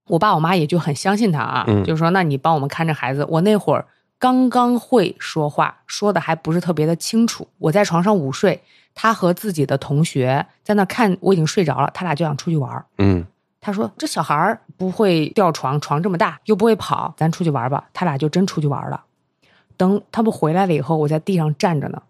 我爸我妈也就很相信他啊，嗯就说那你帮我们看着孩子。我那会儿刚刚会说话，说的还不是特别的清楚。我在床上午睡，他和自己的同学在那看，我已经睡着了，他俩就想出去玩儿。嗯他说：“这小孩儿不会吊床，床这么大，又不会跑，咱出去玩吧。”他俩就真出去玩了。等他们回来了以后，我在地上站着呢，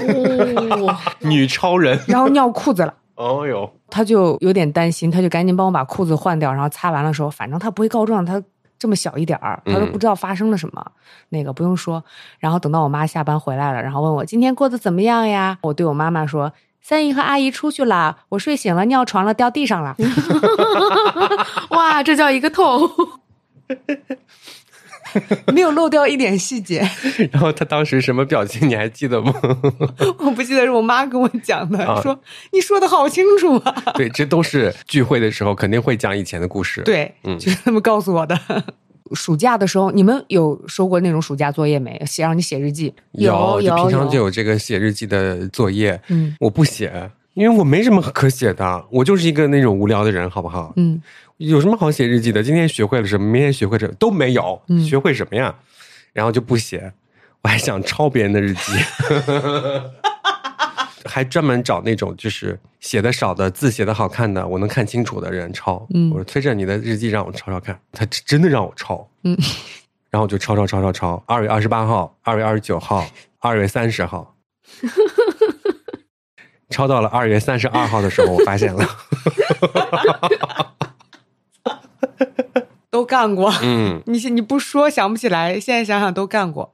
哦，女超人。然后尿裤子了。哦哟，他就有点担心，他就赶紧帮我把裤子换掉，然后擦完了说，反正他不会告状，他这么小一点儿，他都不知道发生了什么，那个不用说。然后等到我妈下班回来了，然后问我今天过得怎么样呀？我对我妈妈说。三姨和阿姨出去了，我睡醒了，尿床了，掉地上了。哇，这叫一个痛！没有漏掉一点细节，然后她当时什么表情你还记得吗？我不记得是我妈跟我讲的，啊说你说的好清楚啊。对，这都是聚会的时候肯定会讲以前的故事。，对，嗯就是他们告诉我的。暑假的时候，你们有收过那种暑假作业没？写让你写日记。有就平常就有这个写日记的作业，嗯我不写，因为我没什么可写的，我就是一个那种无聊的人，好不好？嗯，有什么好写日记的？今天学会了什么？明天学会什么？都没有，嗯学会什么呀？然后就不写，我还想抄别人的日记，还专门找那种就是写的少的、字写的好看的，我能看清楚的人抄。嗯我说崔振，你的日记让我抄抄看，他真的让我抄。嗯，然后我就抄抄抄抄抄，二月二十八号、二月二十九号、二月三十号。抄到了二月三十二号的时候，我发现了，都干过。嗯，你你不说想不起来，现在想想都干过。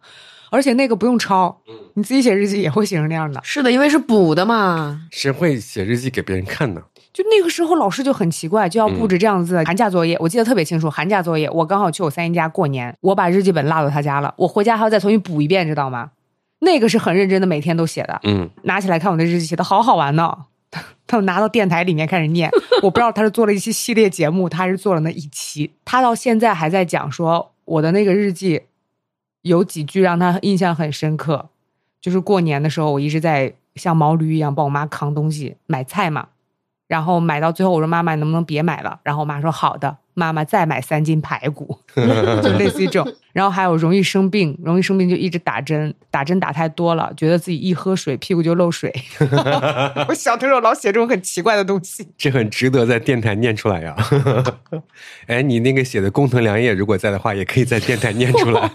而且那个不用抄，你自己写日记也会写成那样的。是的，因为是补的嘛。谁会写日记给别人看呢？就那个时候，老师就很奇怪，就要布置这样子的寒假作业。我记得特别清楚，寒假作业我刚好去我三姨家过年，我把日记本落到他家了，我回家还要再重新补一遍，知道吗？那个是很认真的，每天都写的。嗯，拿起来看我的日记，写的好好玩呢。他拿到电台里面开始念，我不知道他是做了一期系列节目，他还是做了那一期。他到现在还在讲说我的那个日记有几句让他印象很深刻，就是过年的时候，我一直在像毛驴一样帮我妈扛东西、买菜嘛。然后买到最后，我说妈妈，能不能别买了？然后我妈说好的，妈妈再买三斤排骨，就类似于这种。然后还有容易生病，容易生病就一直打针，打针打太多了，觉得自己一喝水屁股就漏水。我小的时候老写这种很奇怪的东西，这很值得在电台念出来呀。哎，你那个写的工藤良叶如果在的话，也可以在电台念出来。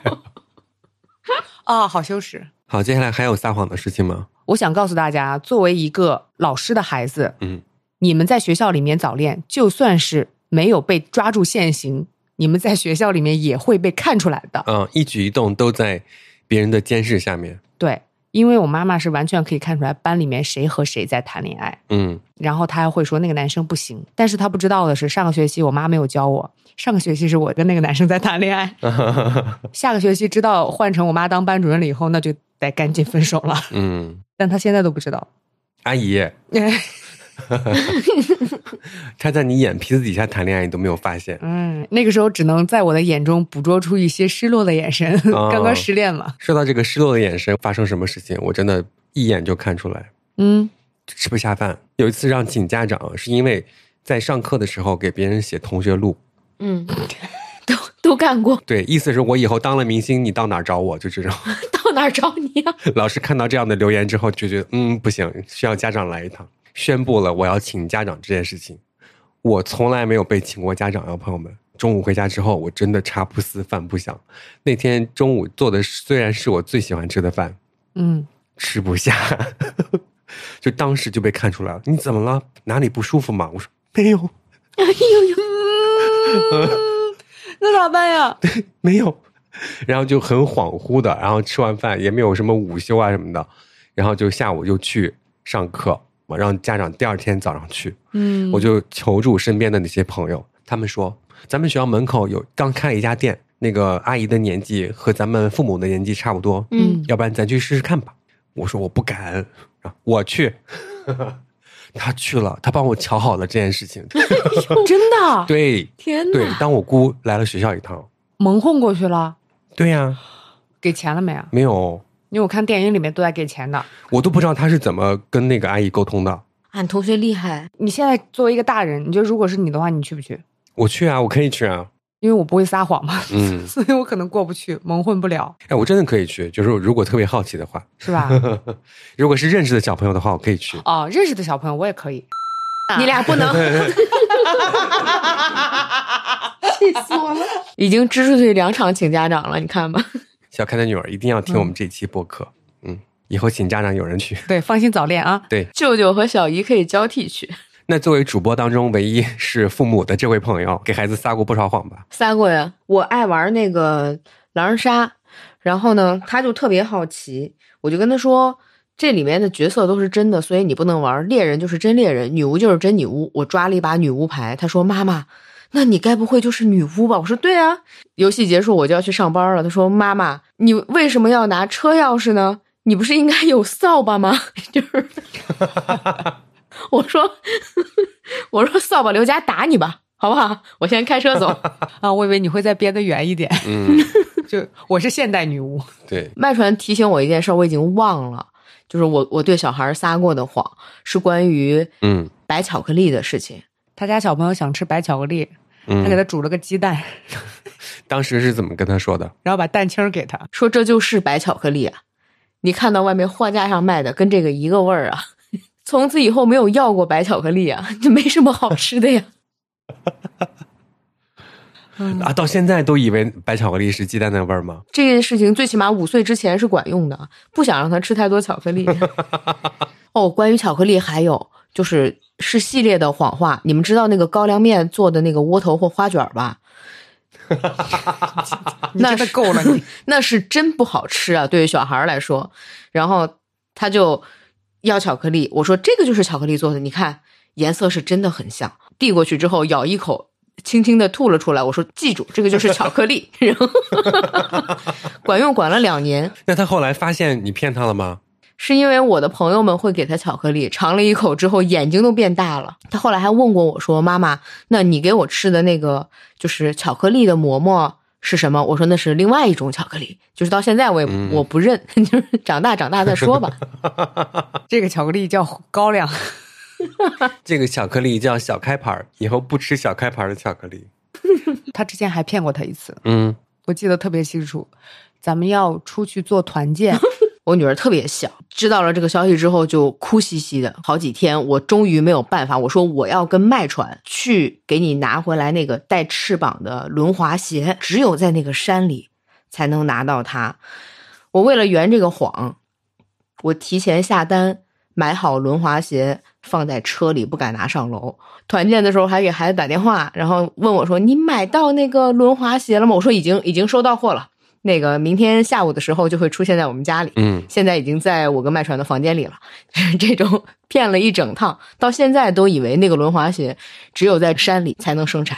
啊，好羞耻。好，接下来还有撒谎的事情吗？我想告诉大家，作为一个老师的孩子，嗯。你们在学校里面早恋，就算是没有被抓住现行，你们在学校里面也会被看出来的。嗯，一举一动都在别人的监视下面。对，因为我妈妈是完全可以看出来班里面谁和谁在谈恋爱。嗯，然后她还会说那个男生不行，但是她不知道的是，上个学期我妈没有教我，上个学期是我跟那个男生在谈恋爱。下个学期知道换成我妈当班主任了以后，那就得赶紧分手了。嗯，但她现在都不知道。阿姨。他在你眼皮子底下谈恋爱，你都没有发现。嗯，那个时候只能在我的眼中捕捉出一些失落的眼神。刚刚失恋了。说到这个失落的眼神，发生什么事情，我真的一眼就看出来。嗯，吃不下饭。有一次让请家长，是因为在上课的时候给别人写同学录。嗯，都都干过。对，意思是我以后当了明星，你到哪找我就这种。到哪找你啊？老师看到这样的留言之后，就觉得嗯不行，需要家长来一趟。宣布了我要请家长这件事情，我从来没有被请过家长啊，朋友们。中午回家之后，我真的茶不思饭不想。那天中午做的虽然是我最喜欢吃的饭，嗯，吃不下，就当时就被看出来了。你怎么了？哪里不舒服吗？我说没有。哎呦呦，那咋办呀？对，没有。然后就很恍惚的，然后吃完饭也没有什么午休啊什么的，然后就下午就去上课。我让家长第二天早上去，嗯，我就求助身边的那些朋友，他们说咱们学校门口有刚开了一家店，那个阿姨的年纪和咱们父母的年纪差不多，嗯，要不然咱去试试看吧。我说我不敢，我去，他去了，他帮我瞧好了这件事情，真的，对，天，对，当我姑来了学校一趟，蒙混过去了，对呀，给钱了没啊？没有。因为我看电影里面都在给钱的，我都不知道他是怎么跟那个阿姨沟通的。俺同学厉害，你现在作为一个大人，你觉得如果是你的话，你去不去？我去啊，我可以去啊，因为我不会撒谎嘛，嗯，所以我可能过不去，蒙混不了。哎，我真的可以去，就是如果特别好奇的话，是吧？如果是认识的小朋友的话，我可以去。哦，认识的小朋友我也可以，你俩不能，气死我了！已经支出去两场请家长了，你看吧。小开的女儿一定要听我们这期播客，嗯，以后请家长有人去，对，放心早恋啊。对，舅舅和小姨可以交替去。那作为主播当中唯一是父母的这位朋友，给孩子撒过不少谎吧？撒过呀，我爱玩那个狼人杀，然后呢，他就特别好奇，我就跟他说，这里面的角色都是真的，所以你不能玩。猎人就是真猎人，女巫就是真女巫。我抓了一把女巫牌，他说妈妈。那你该不会就是女巫吧？我说对啊。游戏结束我就要去上班了。他说：“妈妈，你为什么要拿车钥匙呢？你不是应该有扫把吗？” 就是，我说，我说扫把留家打你吧，好不好？我先开车走 啊。我以为你会再编得远一点。嗯，就我是现代女巫。对，麦传提醒我一件事，我已经忘了，就是我我对小孩撒过的谎是关于嗯白巧克力的事情。他家小朋友想吃白巧克力。他给他煮了个鸡蛋，当时是怎么跟他说的？然后把蛋清给他说：“这就是白巧克力啊，你看到外面货架上卖的跟这个一个味儿啊。从此以后没有要过白巧克力啊，这没什么好吃的呀。啊，到现在都以为白巧克力是鸡蛋的味儿吗？这件事情最起码五岁之前是管用的，不想让他吃太多巧克力。哦，关于巧克力还有。就是是系列的谎话，你们知道那个高粱面做的那个窝头或花卷吧？那是够了，你 那是真不好吃啊！对于小孩来说，然后他就要巧克力，我说这个就是巧克力做的，你看颜色是真的很像。递过去之后，咬一口，轻轻的吐了出来。我说记住，这个就是巧克力。然后管用，管了两年。那他后来发现你骗他了吗？是因为我的朋友们会给他巧克力，尝了一口之后眼睛都变大了。他后来还问过我说：“妈妈，那你给我吃的那个就是巧克力的馍馍是什么？”我说：“那是另外一种巧克力，就是到现在我也我不认，就是长大长大再说吧。”这个巧克力叫高粱，这个巧克力叫小开牌以后不吃小开牌的巧克力。他之前还骗过他一次，嗯，我记得特别清楚，咱们要出去做团建。我女儿特别小，知道了这个消息之后就哭兮兮的，好几天。我终于没有办法，我说我要跟麦传去给你拿回来那个带翅膀的轮滑鞋，只有在那个山里才能拿到它。我为了圆这个谎，我提前下单买好轮滑鞋，放在车里不敢拿上楼。团建的时候还给孩子打电话，然后问我说：“你买到那个轮滑鞋了吗？”我说：“已经已经收到货了。”那个明天下午的时候就会出现在我们家里，嗯，现在已经在我跟麦传的房间里了。这种 骗了一整趟，到现在都以为那个轮滑鞋只有在山里才能生产，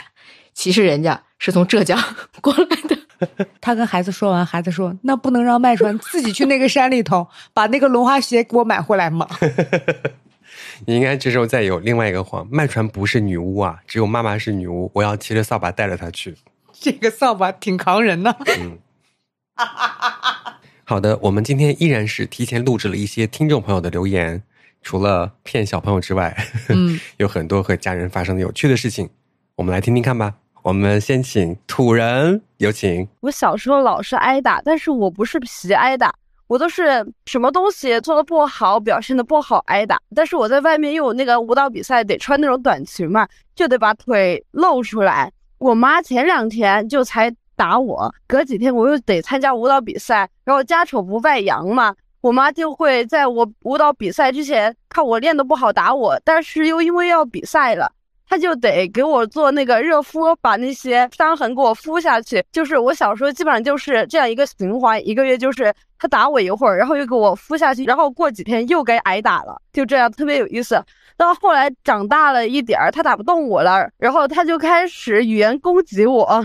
其实人家是从浙江 过来的。他跟孩子说完，孩子说：“那不能让麦传自己去那个山里头把那个轮滑鞋给我买回来吗？”你应该这时候再有另外一个谎：麦传不是女巫啊，只有妈妈是女巫，我要骑着扫把带着她去。这个扫把挺扛人呢。嗯。好的，我们今天依然是提前录制了一些听众朋友的留言，除了骗小朋友之外，嗯，有很多和家人发生的有趣的事情，我们来听听看吧。我们先请土人有请。我小时候老是挨打，但是我不是皮挨打，我都是什么东西做的不好，表现的不好挨打。但是我在外面又有那个舞蹈比赛，得穿那种短裙嘛，就得把腿露出来。我妈前两天就才。打我，隔几天我又得参加舞蹈比赛，然后家丑不外扬嘛，我妈就会在我舞蹈比赛之前看我练的不好打我，但是又因为要比赛了，她就得给我做那个热敷，把那些伤痕给我敷下去。就是我小时候基本上就是这样一个循环，一个月就是她打我一会儿，然后又给我敷下去，然后过几天又该挨打了，就这样特别有意思。到后来长大了一点儿，他打不动我了，然后他就开始语言攻击我，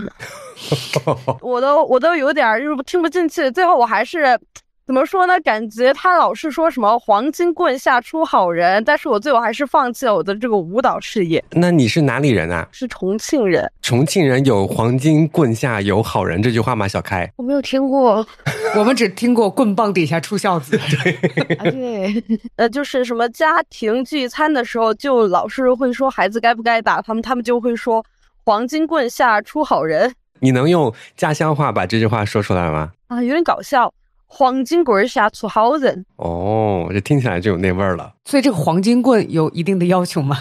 我都我都有点儿就是听不进去。最后我还是怎么说呢？感觉他老是说什么“黄金棍下出好人”，但是我最后还是放弃了我的这个舞蹈事业。那你是哪里人啊？是重庆人。重庆人有“黄金棍下有好人”这句话吗？小开，我没有听过。我们只听过“棍棒底下出孝子”。对，对，呃，就是什么家庭聚餐的时候，就老是会说孩子该不该打他们，他们就会说“黄金棍下出好人”。你能用家乡话把这句话说出来吗？啊，有点搞笑，“黄金棍下出好人”。哦，这听起来就有那味儿了。所以这个黄金棍有一定的要求吗？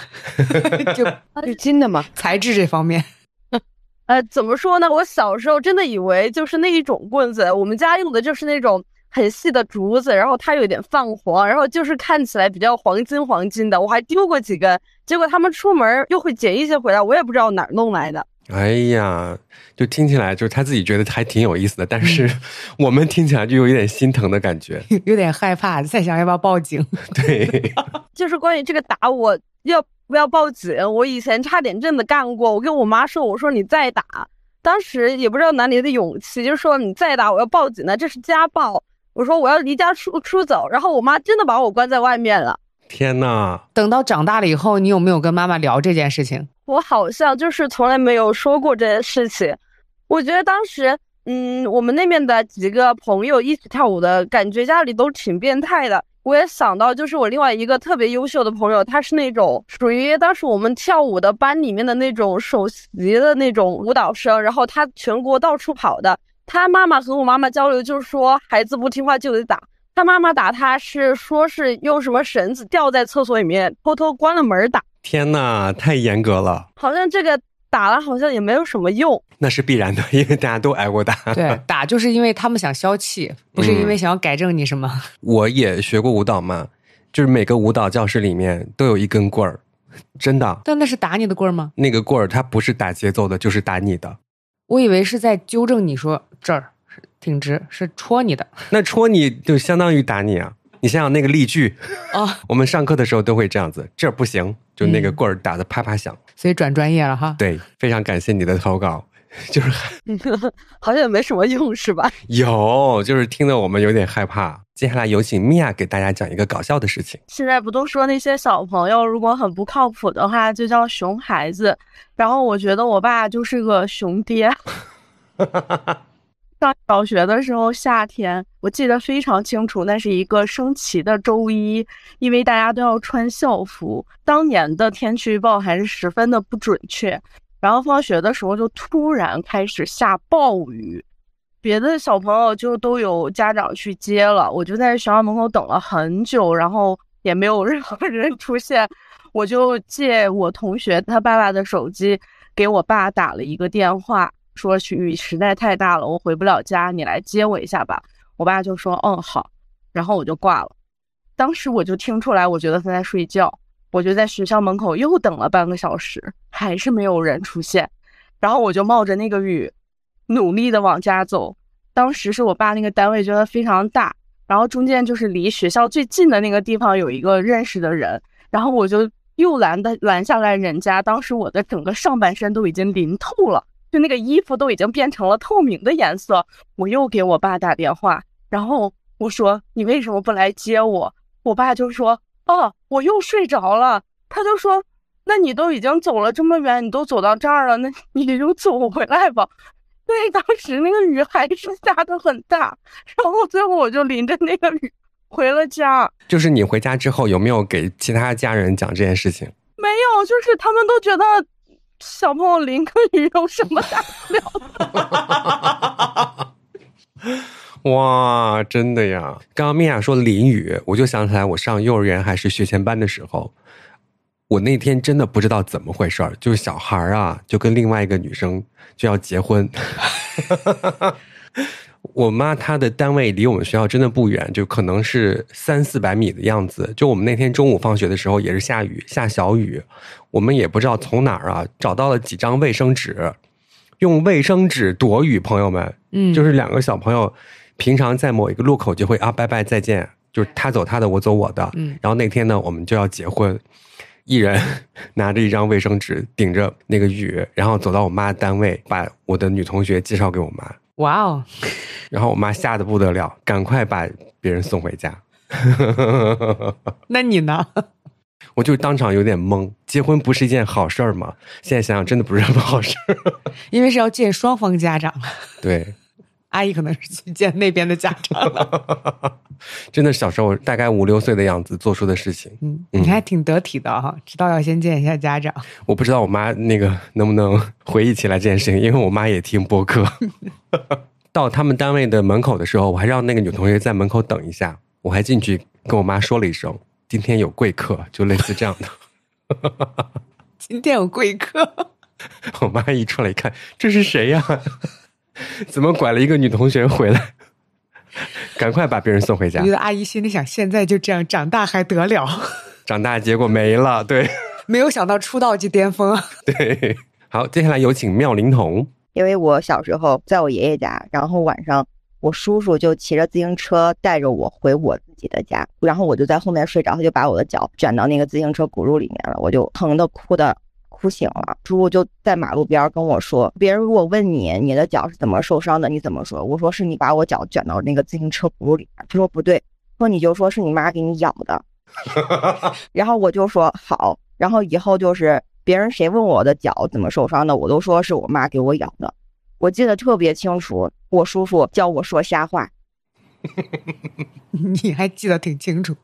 就是金的吗？材质这方面。呃，怎么说呢？我小时候真的以为就是那一种棍子，我们家用的就是那种很细的竹子，然后它有点泛黄，然后就是看起来比较黄金黄金的。我还丢过几根，结果他们出门又会捡一些回来，我也不知道哪儿弄来的。哎呀，就听起来就是他自己觉得还挺有意思的，但是 我们听起来就有一点心疼的感觉，有点害怕，在想要不要报警。对，就是关于这个打我要。不要报警！我以前差点真的干过。我跟我妈说：“我说你再打。”当时也不知道哪里的勇气，就说你再打，我要报警了，这是家暴。我说我要离家出出走。然后我妈真的把我关在外面了。天哪！等到长大了以后，你有没有跟妈妈聊这件事情？我好像就是从来没有说过这件事情。我觉得当时，嗯，我们那边的几个朋友一起跳舞的感觉，家里都挺变态的。我也想到，就是我另外一个特别优秀的朋友，他是那种属于当时我们跳舞的班里面的那种首席的那种舞蹈生，然后他全国到处跑的。他妈妈和我妈妈交流，就是说孩子不听话就得打。他妈妈打他是说是用什么绳子吊在厕所里面，偷偷关了门打。天呐，太严格了。好像这个。打了好像也没有什么用，那是必然的，因为大家都挨过打。对，打就是因为他们想消气，不是因为想要改正你什么。我也学过舞蹈嘛，就是每个舞蹈教室里面都有一根棍儿，真的。但那是打你的棍儿吗？那个棍儿它不是打节奏的，就是打你的。我以为是在纠正你说这儿挺直，是戳你的。那戳你就相当于打你啊！你想想那个例句啊，我们上课的时候都会这样子，这儿不行，就那个棍儿打的啪啪响。所以转专业了哈。对，非常感谢你的投稿。就是 好像也没什么用，是吧？有，就是听得我们有点害怕。接下来有请米娅给大家讲一个搞笑的事情。现在不都说那些小朋友如果很不靠谱的话，就叫熊孩子。然后我觉得我爸就是个熊爹。上小学的时候，夏天我记得非常清楚，那是一个升旗的周一，因为大家都要穿校服。当年的天气预报还是十分的不准确。然后放学的时候就突然开始下暴雨，别的小朋友就都有家长去接了，我就在学校门口等了很久，然后也没有 任何人出现，我就借我同学他爸爸的手机给我爸打了一个电话，说雨实在太大了，我回不了家，你来接我一下吧。我爸就说嗯好，然后我就挂了。当时我就听出来，我觉得他在睡觉。我就在学校门口又等了半个小时，还是没有人出现。然后我就冒着那个雨，努力的往家走。当时是我爸那个单位觉得非常大，然后中间就是离学校最近的那个地方有一个认识的人，然后我就又拦的拦下来人家。当时我的整个上半身都已经淋透了，就那个衣服都已经变成了透明的颜色。我又给我爸打电话，然后我说你为什么不来接我？我爸就说。哦，我又睡着了。他就说：“那你都已经走了这么远，你都走到这儿了，那你就走回来吧。”因为当时那个雨还是下的很大，然后最后我就淋着那个雨回了家。就是你回家之后有没有给其他家人讲这件事情？没有，就是他们都觉得小朋友淋个雨有什么大不了的。哇，真的呀！刚刚米娅说淋雨，我就想起来，我上幼儿园还是学前班的时候，我那天真的不知道怎么回事儿，就是小孩儿啊，就跟另外一个女生就要结婚。我妈她的单位离我们学校真的不远，就可能是三四百米的样子。就我们那天中午放学的时候也是下雨，下小雨，我们也不知道从哪儿啊找到了几张卫生纸，用卫生纸躲雨。朋友们，嗯，就是两个小朋友。平常在某一个路口就会啊，拜拜再见，就是他走他的，我走我的。嗯，然后那天呢，我们就要结婚，一人 拿着一张卫生纸顶着那个雨，然后走到我妈单位，把我的女同学介绍给我妈。哇哦！然后我妈吓得不得了，赶快把别人送回家。那你呢？我就当场有点懵，结婚不是一件好事儿吗？现在想想，真的不是什么好事儿。因为是要见双方家长。对。阿姨可能是去见那边的家长了，真的小时候大概五六岁的样子做出的事情，嗯，你还挺得体的哈，知道要先见一下家长。我不知道我妈那个能不能回忆起来这件事情，因为我妈也听播客。到他们单位的门口的时候，我还让那个女同学在门口等一下，我还进去跟我妈说了一声：“今天有贵客。”就类似这样的。今天有贵客，我妈一出来一看，这是谁呀？怎么拐了一个女同学回来？赶快把别人送回家。觉得阿姨心里想：现在就这样长大还得了？长大结果没了。对，没有想到出道即巅峰。对，好，接下来有请妙龄童。因为我小时候在我爷爷家，然后晚上我叔叔就骑着自行车带着我回我自己的家，然后我就在后面睡着，他就把我的脚卷到那个自行车轱辘里面了，我就疼的哭的。哭醒了，叔叔就在马路边跟我说：“别人如果问你你的脚是怎么受伤的，你怎么说？”我说：“是你把我脚卷到那个自行车轱辘里。”他说：“不对，说你就说是你妈给你咬的。”然后我就说：“好。”然后以后就是别人谁问我的脚怎么受伤的，我都说是我妈给我咬的。我记得特别清楚，我叔叔教我说瞎话。你还记得挺清楚，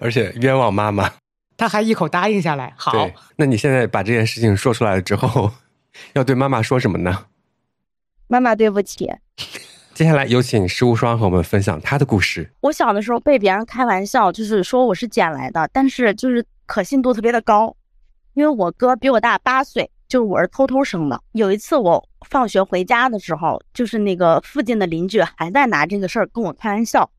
而且冤枉妈妈。他还一口答应下来。好，那你现在把这件事情说出来了之后，要对妈妈说什么呢？妈妈，对不起。接下来有请石无双和我们分享他的故事。我小的时候被别人开玩笑，就是说我是捡来的，但是就是可信度特别的高，因为我哥比我大八岁，就是我是偷偷生的。有一次我放学回家的时候，就是那个附近的邻居还在拿这个事儿跟我开玩笑。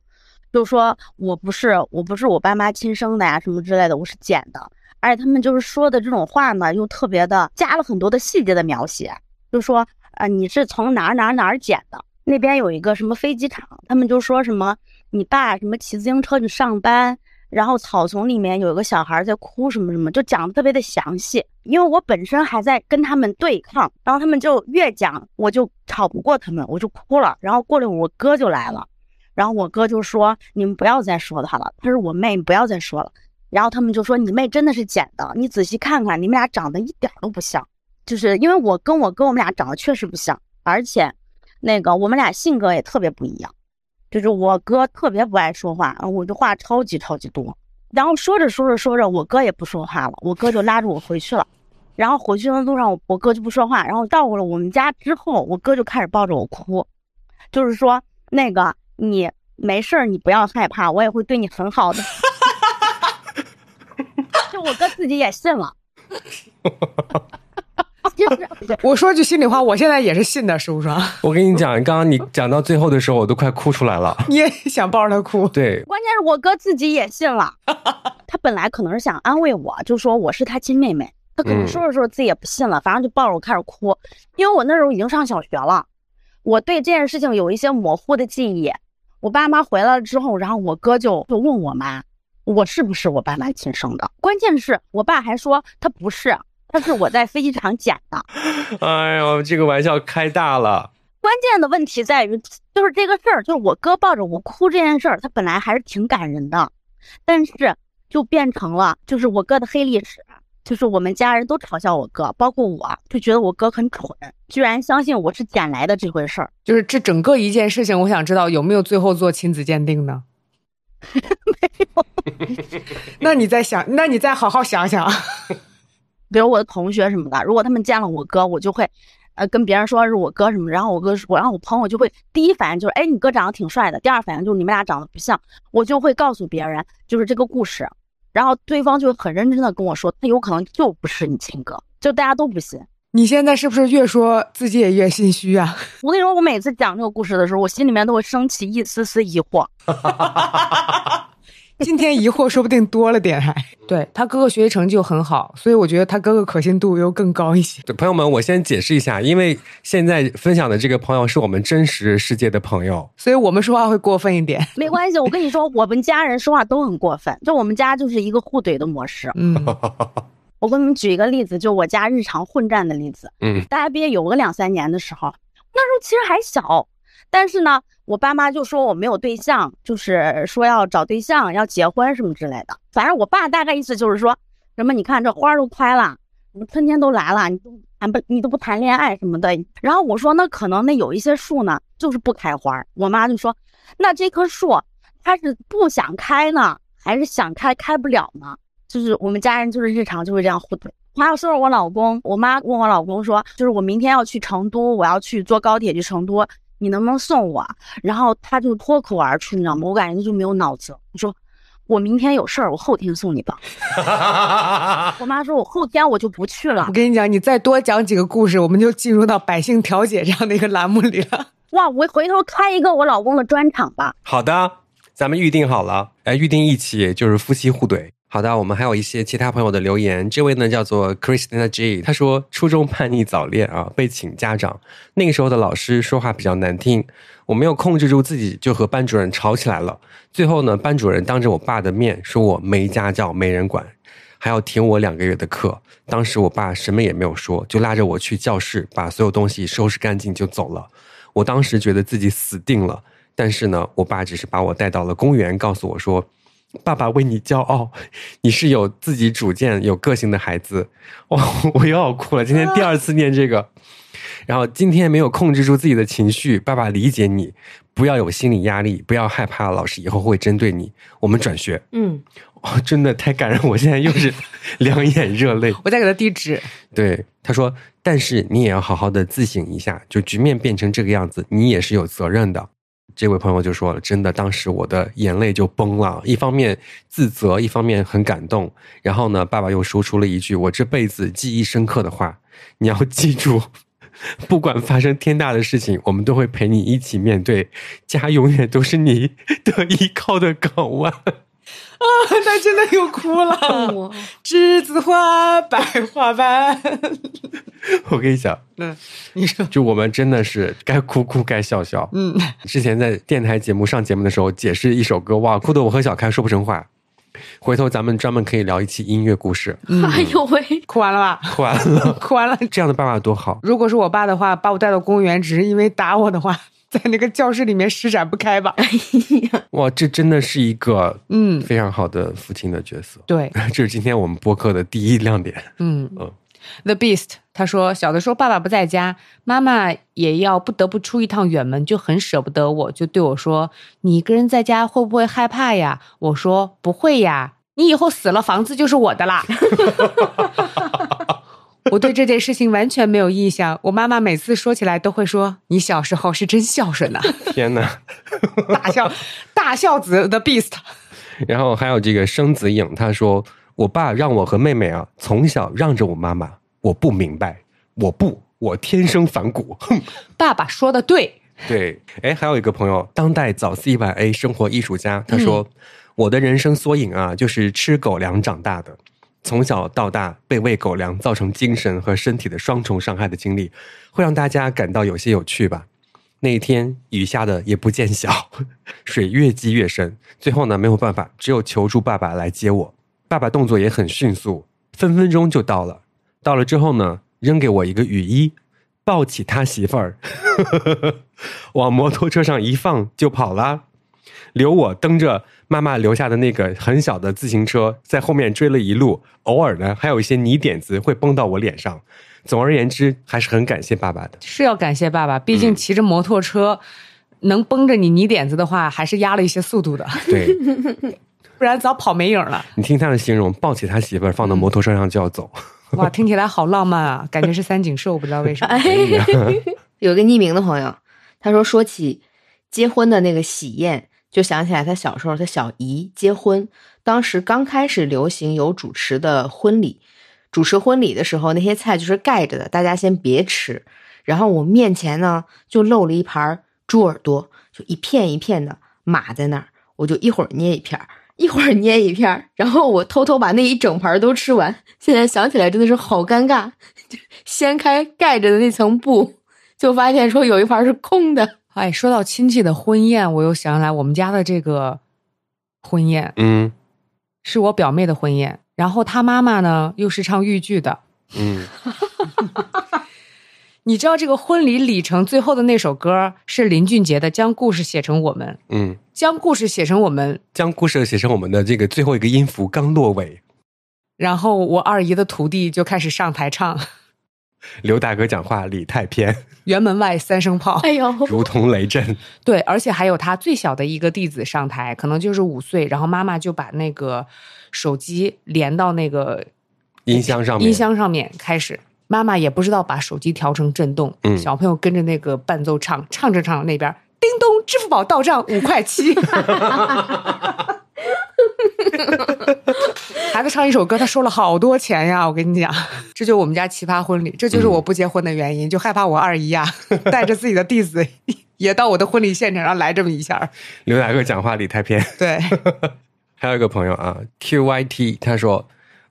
就说我不是我不是我爸妈亲生的呀，什么之类的，我是捡的。而且他们就是说的这种话呢，又特别的加了很多的细节的描写，就说啊，你是从哪儿哪儿哪儿捡的？那边有一个什么飞机场，他们就说什么你爸什么骑自行车去上班，然后草丛里面有一个小孩在哭什么什么，就讲的特别的详细。因为我本身还在跟他们对抗，然后他们就越讲，我就吵不过他们，我就哭了。然后过了，我哥就来了，然后我哥就说：“你们不要再说他了，他是我妹，你不要再说了。”然后他们就说：“你妹真的是捡的，你仔细看看，你们俩长得一点都不像。”就是因为我跟我哥我们俩长得确实不像，而且那个我们俩性格也特别不一样。就是我哥特别不爱说话，我的话超级超级多。然后说着说着说着，我哥也不说话了，我哥就拉着我回去了。然后回去的路上，我哥就不说话。然后到了我们家之后，我哥就开始抱着我哭，就是说那个你没事儿，你不要害怕，我也会对你很好的。就我哥自己也信了。就是 我说句心里话，我现在也是信的，是不是？我跟你讲，刚刚你讲到最后的时候，我都快哭出来了。你也想抱着他哭？对，关键是我哥自己也信了。他本来可能是想安慰我，就说我是他亲妹妹。他可能说着说着自己也不信了，反正就抱着我开始哭。因为我那时候已经上小学了，我对这件事情有一些模糊的记忆。我爸妈回来了之后，然后我哥就就问我妈，我是不是我爸妈亲生的？关键是我爸还说他不是。他是我在飞机场捡的，哎呦，这个玩笑开大了。关键的问题在于，就是这个事儿，就是我哥抱着我哭这件事儿，他本来还是挺感人的，但是就变成了就是我哥的黑历史，就是我们家人都嘲笑我哥，包括我就觉得我哥很蠢，居然相信我是捡来的这回事儿。就是这整个一件事情，我想知道有没有最后做亲子鉴定呢？没有。那你再想，那你再好好想想。比如我的同学什么的，如果他们见了我哥，我就会，呃，跟别人说是我哥什么，然后我哥，我然后我朋友就会第一反应就是，哎，你哥长得挺帅的，第二反应就是你们俩长得不像，我就会告诉别人就是这个故事，然后对方就很认真的跟我说，他有可能就不是你亲哥，就大家都不信。你现在是不是越说自己也越心虚啊？我跟你说，我每次讲这个故事的时候，我心里面都会升起一丝丝疑惑。今天疑惑说不定多了点，还对他哥哥学习成绩就很好，所以我觉得他哥哥可信度又更高一些。对朋友们，我先解释一下，因为现在分享的这个朋友是我们真实世界的朋友，所以我们说话会过分一点。没关系，我跟你说，我们家人说话都很过分，就我们家就是一个互怼的模式。嗯，我给你们举一个例子，就我家日常混战的例子。嗯，大家毕业有个两三年的时候，那时候其实还小。但是呢，我爸妈就说我没有对象，就是说要找对象、要结婚什么之类的。反正我爸大概意思就是说，什么你看这花都开了，什么春天都来了，你都谈不你都不谈恋爱什么的。然后我说那可能那有一些树呢，就是不开花。我妈就说，那这棵树它是不想开呢，还是想开开不了呢？就是我们家人就是日常就是这样互怼。还要说说我老公，我妈问我老公说，就是我明天要去成都，我要去坐高铁去成都。你能不能送我？然后他就脱口而出，你知道吗？我感觉他就没有脑子。我说我明天有事儿，我后天送你吧。我妈说我后天我就不去了。我跟你讲，你再多讲几个故事，我们就进入到百姓调解这样的一个栏目里了。哇，我回头开一个我老公的专场吧。好的，咱们预定好了，哎，预定一起就是夫妻互怼。好的，我们还有一些其他朋友的留言。这位呢叫做 Christina J，他说初中叛逆早恋啊，被请家长。那个时候的老师说话比较难听，我没有控制住自己，就和班主任吵起来了。最后呢，班主任当着我爸的面说我没家教、没人管，还要停我两个月的课。当时我爸什么也没有说，就拉着我去教室，把所有东西收拾干净就走了。我当时觉得自己死定了，但是呢，我爸只是把我带到了公园，告诉我说。爸爸为你骄傲，你是有自己主见、有个性的孩子。哇，我又要哭了。今天第二次念这个，然后今天没有控制住自己的情绪。爸爸理解你，不要有心理压力，不要害怕老师以后会针对你。我们转学。嗯，哦，真的太感人，我现在又是 两眼热泪。我再给他递纸。对，他说，但是你也要好好的自省一下，就局面变成这个样子，你也是有责任的。这位朋友就说了：“真的，当时我的眼泪就崩了，一方面自责，一方面很感动。然后呢，爸爸又说出了一句我这辈子记忆深刻的话：你要记住，不管发生天大的事情，我们都会陪你一起面对，家永远都是你的依靠的港湾。”啊，他真的又哭了。栀子花白花瓣。我跟你讲，嗯，你说，就我们真的是该哭哭该笑笑。嗯，之前在电台节目上节目的时候，解释一首歌，哇，哭的我和小开说不成话。回头咱们专门可以聊一期音乐故事。哎呦喂，哭完了吧？哭完了，哭完了。这样的爸爸多好。如果是我爸的话，把我带到公园，只是因为打我的话，在那个教室里面施展不开吧？哇，这真的是一个嗯，非常好的父亲的角色。对，这是今天我们播客的第一亮点。嗯嗯，The Beast 他说，小的时候爸爸不在家，妈妈也要不得不出一趟远门，就很舍不得我，就对我说：“你一个人在家会不会害怕呀？”我说：“不会呀，你以后死了，房子就是我的啦。”我对这件事情完全没有印象。我妈妈每次说起来都会说：“你小时候是真孝顺呐、天哪！大孝大孝子 The Beast。然后还有这个生子影，他说：“我爸让我和妹妹啊，从小让着我妈妈，我不明白，我不，我天生反骨。”哼。爸爸说的对，对，哎，还有一个朋友，当代早 C 晚 A 生活艺术家，他说：“我的人生缩影啊，就是吃狗粮长大的。从小到大被喂狗粮造成精神和身体的双重伤害的经历，会让大家感到有些有趣吧。那一天雨下的也不见小，水越积越深，最后呢没有办法，只有求助爸爸来接我。爸爸动作也很迅速，分分钟就到了。到了之后呢，扔给我一个雨衣，抱起他媳妇儿，往摩托车上一放就跑啦。留我蹬着妈妈留下的那个很小的自行车，在后面追了一路，偶尔呢还有一些泥点子会崩到我脸上。总而言之，还是很感谢爸爸的。是要感谢爸爸，毕竟骑着摩托车。能崩着你泥点子的话，还是压了一些速度的，对，不然早跑没影了。你听他的形容，抱起他媳妇儿放到摩托车上就要走。哇，听起来好浪漫啊，感觉是三井寿，不知道为什么。哎，有个匿名的朋友，他说说起结婚的那个喜宴，就想起来他小时候他小姨结婚，当时刚开始流行有主持的婚礼，主持婚礼的时候那些菜就是盖着的，大家先别吃。然后我面前呢就露了一盘猪耳朵，就一片一片的码在那儿，我就一会儿捏一片。一会儿捏一片，然后我偷偷把那一整盘都吃完。现在想起来真的是好尴尬，掀开盖着的那层布，就发现说有一盘是空的。哎，说到亲戚的婚宴，我又想起来我们家的这个婚宴，嗯是我表妹的婚宴，然后她妈妈呢又是唱豫剧的。嗯，你知道这个婚礼里程最后的那首歌是林俊杰的《将故事写成我们》，嗯，将故事写成我们。将故事写成我们的这个最后一个音符刚落尾，然后我二姨的徒弟就开始上台唱《刘大哥讲话理太偏，辕门外三声炮》。哎呦，如同雷震。对，而且还有他最小的一个弟子上台，可能就是五岁，然后妈妈就把那个手机连到那个音箱上面，音箱上面开始。妈妈也不知道把手机调成震动，嗯小朋友跟着那个伴奏唱，唱着唱着那边叮咚，支付宝到账五块七。孩子唱一首歌，他收了好多钱呀！我跟你讲，这就是我们家奇葩婚礼，这就是我不结婚的原因，就害怕我二姨呀 带着自己的弟子 也到我的婚礼现场，然后来这么一下。刘大哥讲话理太偏。对，还有一个朋友啊，QYT，他说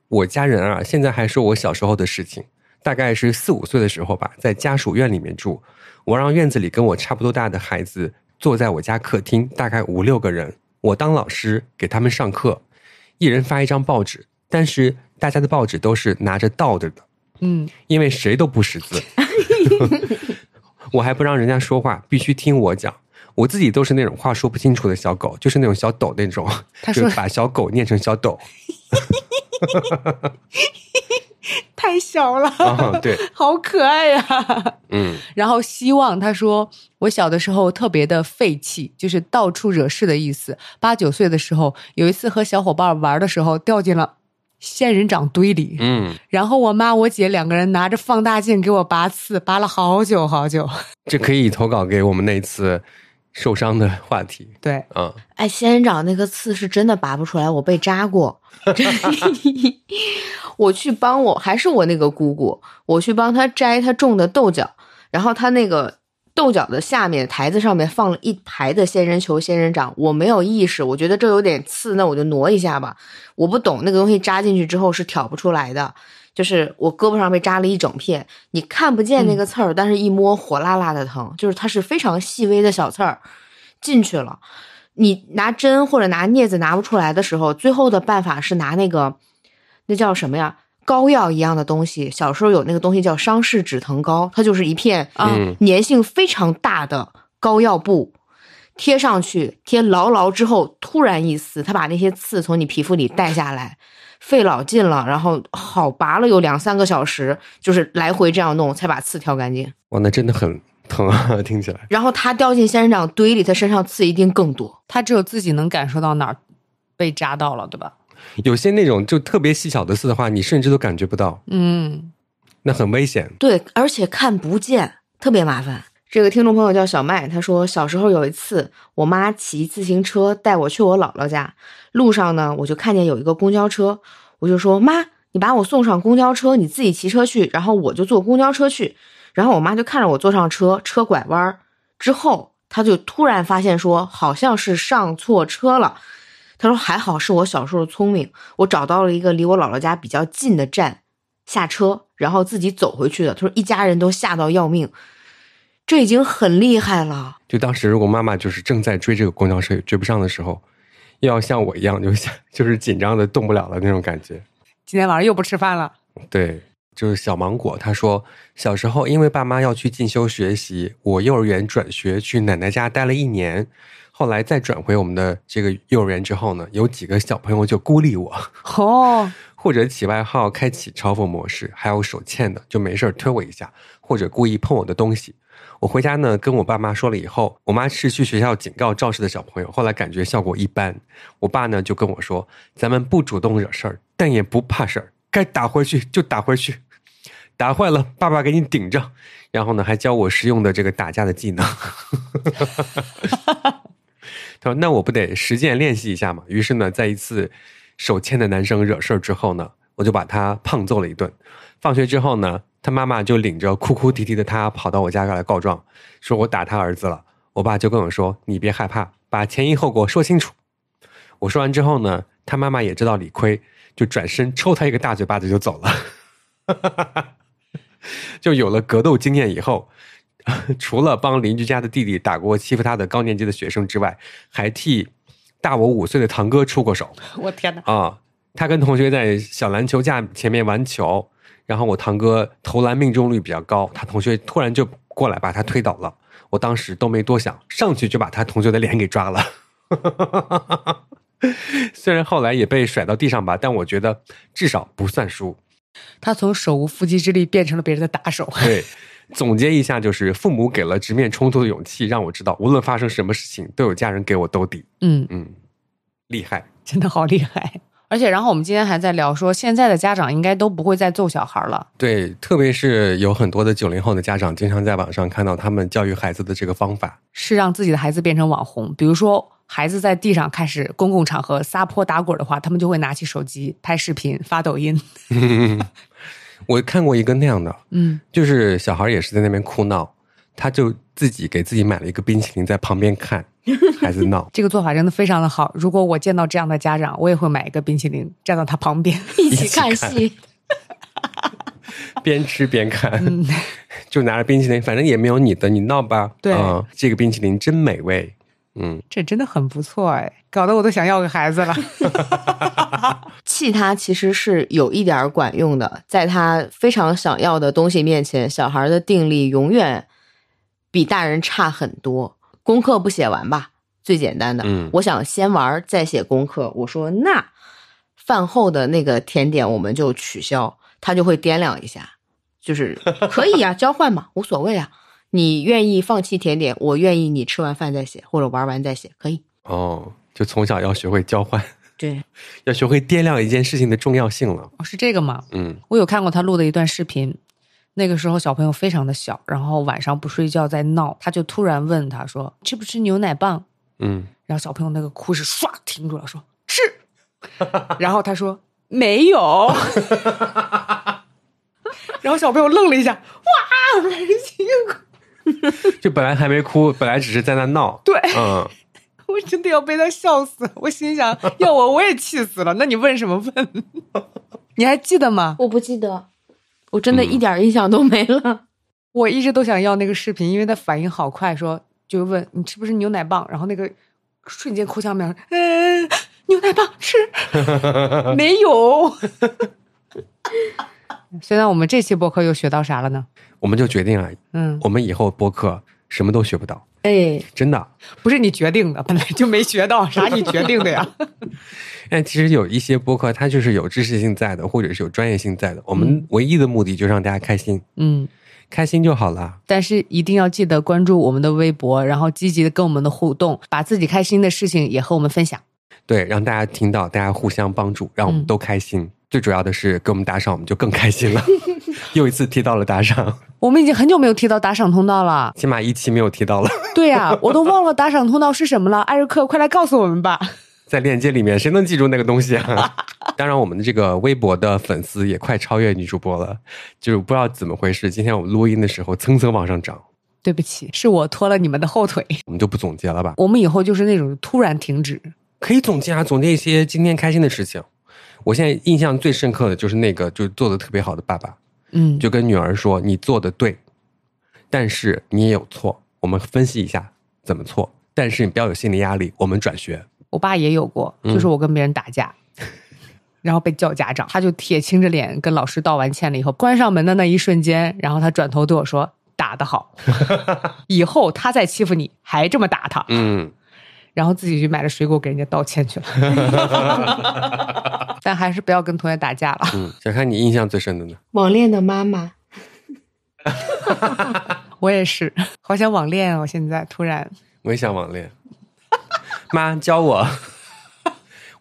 我家人啊，现在还说我小时候的事情，大概是四五岁的时候吧，在家属院里面住，我让院子里跟我差不多大的孩子坐在我家客厅，大概五六个人，我当老师给他们上课，一人发一张报纸，但是大家的报纸都是拿着倒着的，嗯，因为谁都不识字，我还不让人家说话，必须听我讲。我自己都是那种话说不清楚的小狗，就是那种小抖那种，他说就是把小狗念成小抖 太小了，啊，对，好可爱呀、嗯。然后希望他说，我小的时候特别的废气，就是到处惹事的意思。八九岁的时候，有一次和小伙伴玩的时候，掉进了仙人掌堆里，嗯，然后我妈我姐两个人拿着放大镜给我拔刺，拔了好久好久。这可以投稿给我们那次受伤的话题对，嗯，哎，仙人掌那个刺是真的拔不出来，我被扎过。我去帮我还是我那个姑姑，我去帮她摘她种的豆角，然后她那个豆角的下面台子上面放了一排的仙人球、仙人掌，我没有意识，我觉得这有点刺，那我就挪一下吧。我不懂那个东西扎进去之后是挑不出来的，就是我胳膊上被扎了一整片，你看不见那个刺儿，但是一摸火辣辣的疼，就是它是非常细微的小刺儿进去了。你拿针或者拿镊子拿不出来的时候，最后的办法是拿那个那叫什么呀？膏药一样的东西。小时候有那个东西叫伤势止疼膏，它就是一片啊嗯粘性非常大的膏药布。贴上去，贴牢牢之后，突然一撕，它把那些刺从你皮肤里带下来，费老劲了，然后好拔了有两三个小时，就是来回这样弄才把刺挑干净。哇，那真的很疼啊，听起来。然后他掉进仙人掌堆里，他身上刺一定更多。他只有自己能感受到哪儿被扎到了，对吧？有些那种就特别细小的刺的话，你甚至都感觉不到，嗯，那很危险。对，而且看不见，特别麻烦。这个听众朋友叫小麦，他说小时候有一次，我妈骑自行车带我去我姥姥家，路上呢，我就看见有一个公交车，我就说妈，你把我送上公交车，你自己骑车去，然后我就坐公交车去。然后我妈就看着我坐上车，车拐弯儿之后，她就突然发现说好像是上错车了。她说还好是我小时候聪明，我找到了一个离我姥姥家比较近的站，下车，然后自己走回去的。她说一家人都吓到要命，这已经很厉害了。就当时如果妈妈就是正在追这个公交车追不上的时候，又要像我一样，就像 就是紧张的动不了了那种感觉。今天晚上又不吃饭了。对，就是小芒果，他说小时候因为爸妈要去进修学习，我幼儿园转学去奶奶家待了一年，后来再转回我们的这个幼儿园之后呢，有几个小朋友就孤立我，哦，或者起外号开启嘲讽模式，还有手欠的就没事儿推我一下，或者故意碰我的东西。我回家呢，跟我爸妈说了以后，我妈是去学校警告肇事的小朋友，后来感觉效果一般。我爸呢就跟我说，咱们不主动惹事儿，但也不怕事儿，该打回去就打回去，打坏了爸爸给你顶着。然后呢，还教我实用的这个打架的技能。他说：“那我不得实践练习一下嘛？”于是呢，在一次手欠的男生惹事儿之后呢，我就把他胖揍了一顿。放学之后呢，他妈妈就领着哭哭啼啼的他跑到我家来告状，说我打他儿子了。我爸就跟我说：“你别害怕，把前因后果说清楚。”我说完之后呢，他妈妈也知道理亏，就转身抽他一个大嘴巴子就走了。就有了格斗经验以后，除了帮邻居家的弟弟打过欺负他的高年级的学生之外，还替大我五岁的堂哥出过手。我天哪！啊，他跟同学在小篮球架前面玩球，然后我堂哥投篮命中率比较高，他同学突然就过来把他推倒了，我当时都没多想，上去就把他同学的脸给抓了。虽然后来也被甩到地上吧，但我觉得至少不算输。他从手无缚鸡之力变成了别人的打手。对，总结一下就是，父母给了直面冲突的勇气，让我知道无论发生什么事情，都有家人给我兜底。嗯，嗯，厉害。真的好厉害。而且，然后我们今天还在聊说，现在的家长应该都不会再揍小孩了。对，特别是有很多的九零后的家长，经常在网上看到他们教育孩子的这个方法。是让自己的孩子变成网红，比如说孩子在地上开始公共场合撒泼打滚的话，他们就会拿起手机拍视频发抖音。我看过一个那样的，嗯，就是小孩也是在那边哭闹，他就自己给自己买了一个冰淇淋，在旁边看 孩子闹，这个做法真的非常的好。如果我见到这样的家长，我也会买一个冰淇淋站到他旁边。一起看戏，边吃边看，嗯就拿着冰淇淋，反正也没有你的，你闹吧。对嗯这个冰淇淋真美味。嗯，这真的很不错哎，搞得我都想要个孩子了。气他其实是有一点管用的，在他非常想要的东西面前，小孩的定力永远比大人差很多。功课不写完吧，最简单的，嗯我想先玩再写功课。我说那饭后的那个甜点我们就取消，他就会掂量一下，就是 可以呀、交换嘛，无所谓啊。你愿意放弃甜点，我愿意你吃完饭再写，或者玩完再写，可以。哦，就从小要学会交换，对，要学会掂量一件事情的重要性了。哦，是这个吗？嗯我有看过他录的一段视频，那个时候小朋友非常的小，然后晚上不睡觉在闹，他就突然问他说：“吃不吃牛奶棒嗯，？”然后小朋友那个哭是唰停住了，说：“吃。”然后他说：“没有。” 然后小朋友愣了一下，哇，开心哭，就本来还没哭，本来只是在那闹。对嗯，我真的要被他笑死。我心想，要我我也气死了。那你问什么问？你还记得吗？我不记得，我真的一点印象都没了。我一直都想要那个视频，因为他反应好快，说就问你吃不吃牛奶棒，然后那个瞬间哭腔面，嗯，牛奶棒吃 没有。现在我们这期播客又学到啥了呢？我们就决定了，嗯，我们以后播客什么都学不到，哎，真的。不是你决定的，本来就没学到啥，你决定的呀。但其实有一些播客，它就是有知识性在的，或者是有专业性在的。我们唯一的目的就是让大家开心，嗯，开心就好了。但是一定要记得关注我们的微博，然后积极的跟我们的互动，把自己开心的事情也和我们分享。对，让大家听到，大家互相帮助，让我们都开心。最主要的是给我们打赏，我们就更开心了。又一次提到了打赏，我们已经很久没有提到打赏通道了，起码一期没有提到了。对呀、我都忘了打赏通道是什么了。艾瑞克，快来告诉我们吧。在链接里面，谁能记住那个东西啊？当然，我们的这个微博的粉丝也快超越女主播了，就是不知道怎么回事。今天我们录音的时候蹭蹭往上涨，对不起，是我拖了你们的后腿。我们就不总结了吧？我们以后就是那种突然停止。可以总结啊，总结一些今天开心的事情。我现在印象最深刻的就是那个，就是做的特别好的爸爸，嗯，就跟女儿说：“你做的对，但是你也有错，我们分析一下怎么错。但是你不要有心理压力，我们转学。我爸也有过，嗯就是我跟别人打架，然后被叫家长，他就铁青着脸跟老师道完歉了以后，关上门的那一瞬间，然后他转头对我说：“打得好，以后他再欺负你还这么打他。”嗯，然后自己去买了水果给人家道歉去了。但还是不要跟同学打架了。嗯，想看你印象最深的呢？网恋的妈妈，我也是，好想网恋哦！现在突然，我也想网恋，妈教我，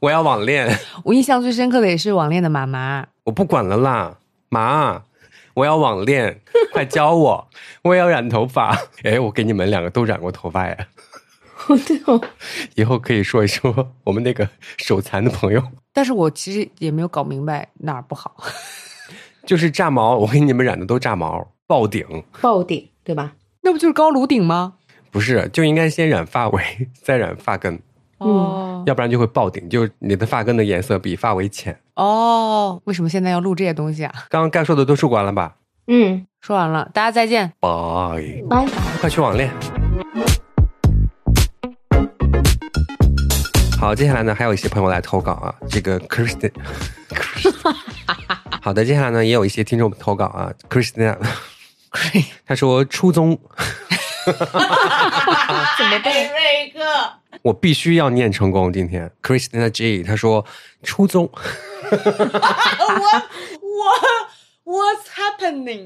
我要网恋，我印象最深刻的也是网恋的妈妈。我不管了啦，妈，我要网恋，快教我，我也要染头发。哎，我给你们两个都染过头发哎，对哦，以后可以说一说我们那个手残的朋友，但是我其实也没有搞明白哪儿不好。就是炸毛，我给你们染的都炸毛，爆顶。爆顶对吧？那不就是高颅顶吗？不是，就应该先染发尾，再染发根，哦要不然就会爆顶，就你的发根的颜色比发尾浅。哦，为什么现在要录这些东西啊？刚刚该说的都说完了吧？嗯，说完了，大家再见。拜，拜拜。快去网恋。好，接下来呢，还有一些朋友来投稿啊，这个 Kristen，好的，接下来呢，也有一些听众投稿啊，Kristen，他说初中，怎么被？瑞哥我必须要念成功，今天 Christina J，他说初中。我我 What's happening？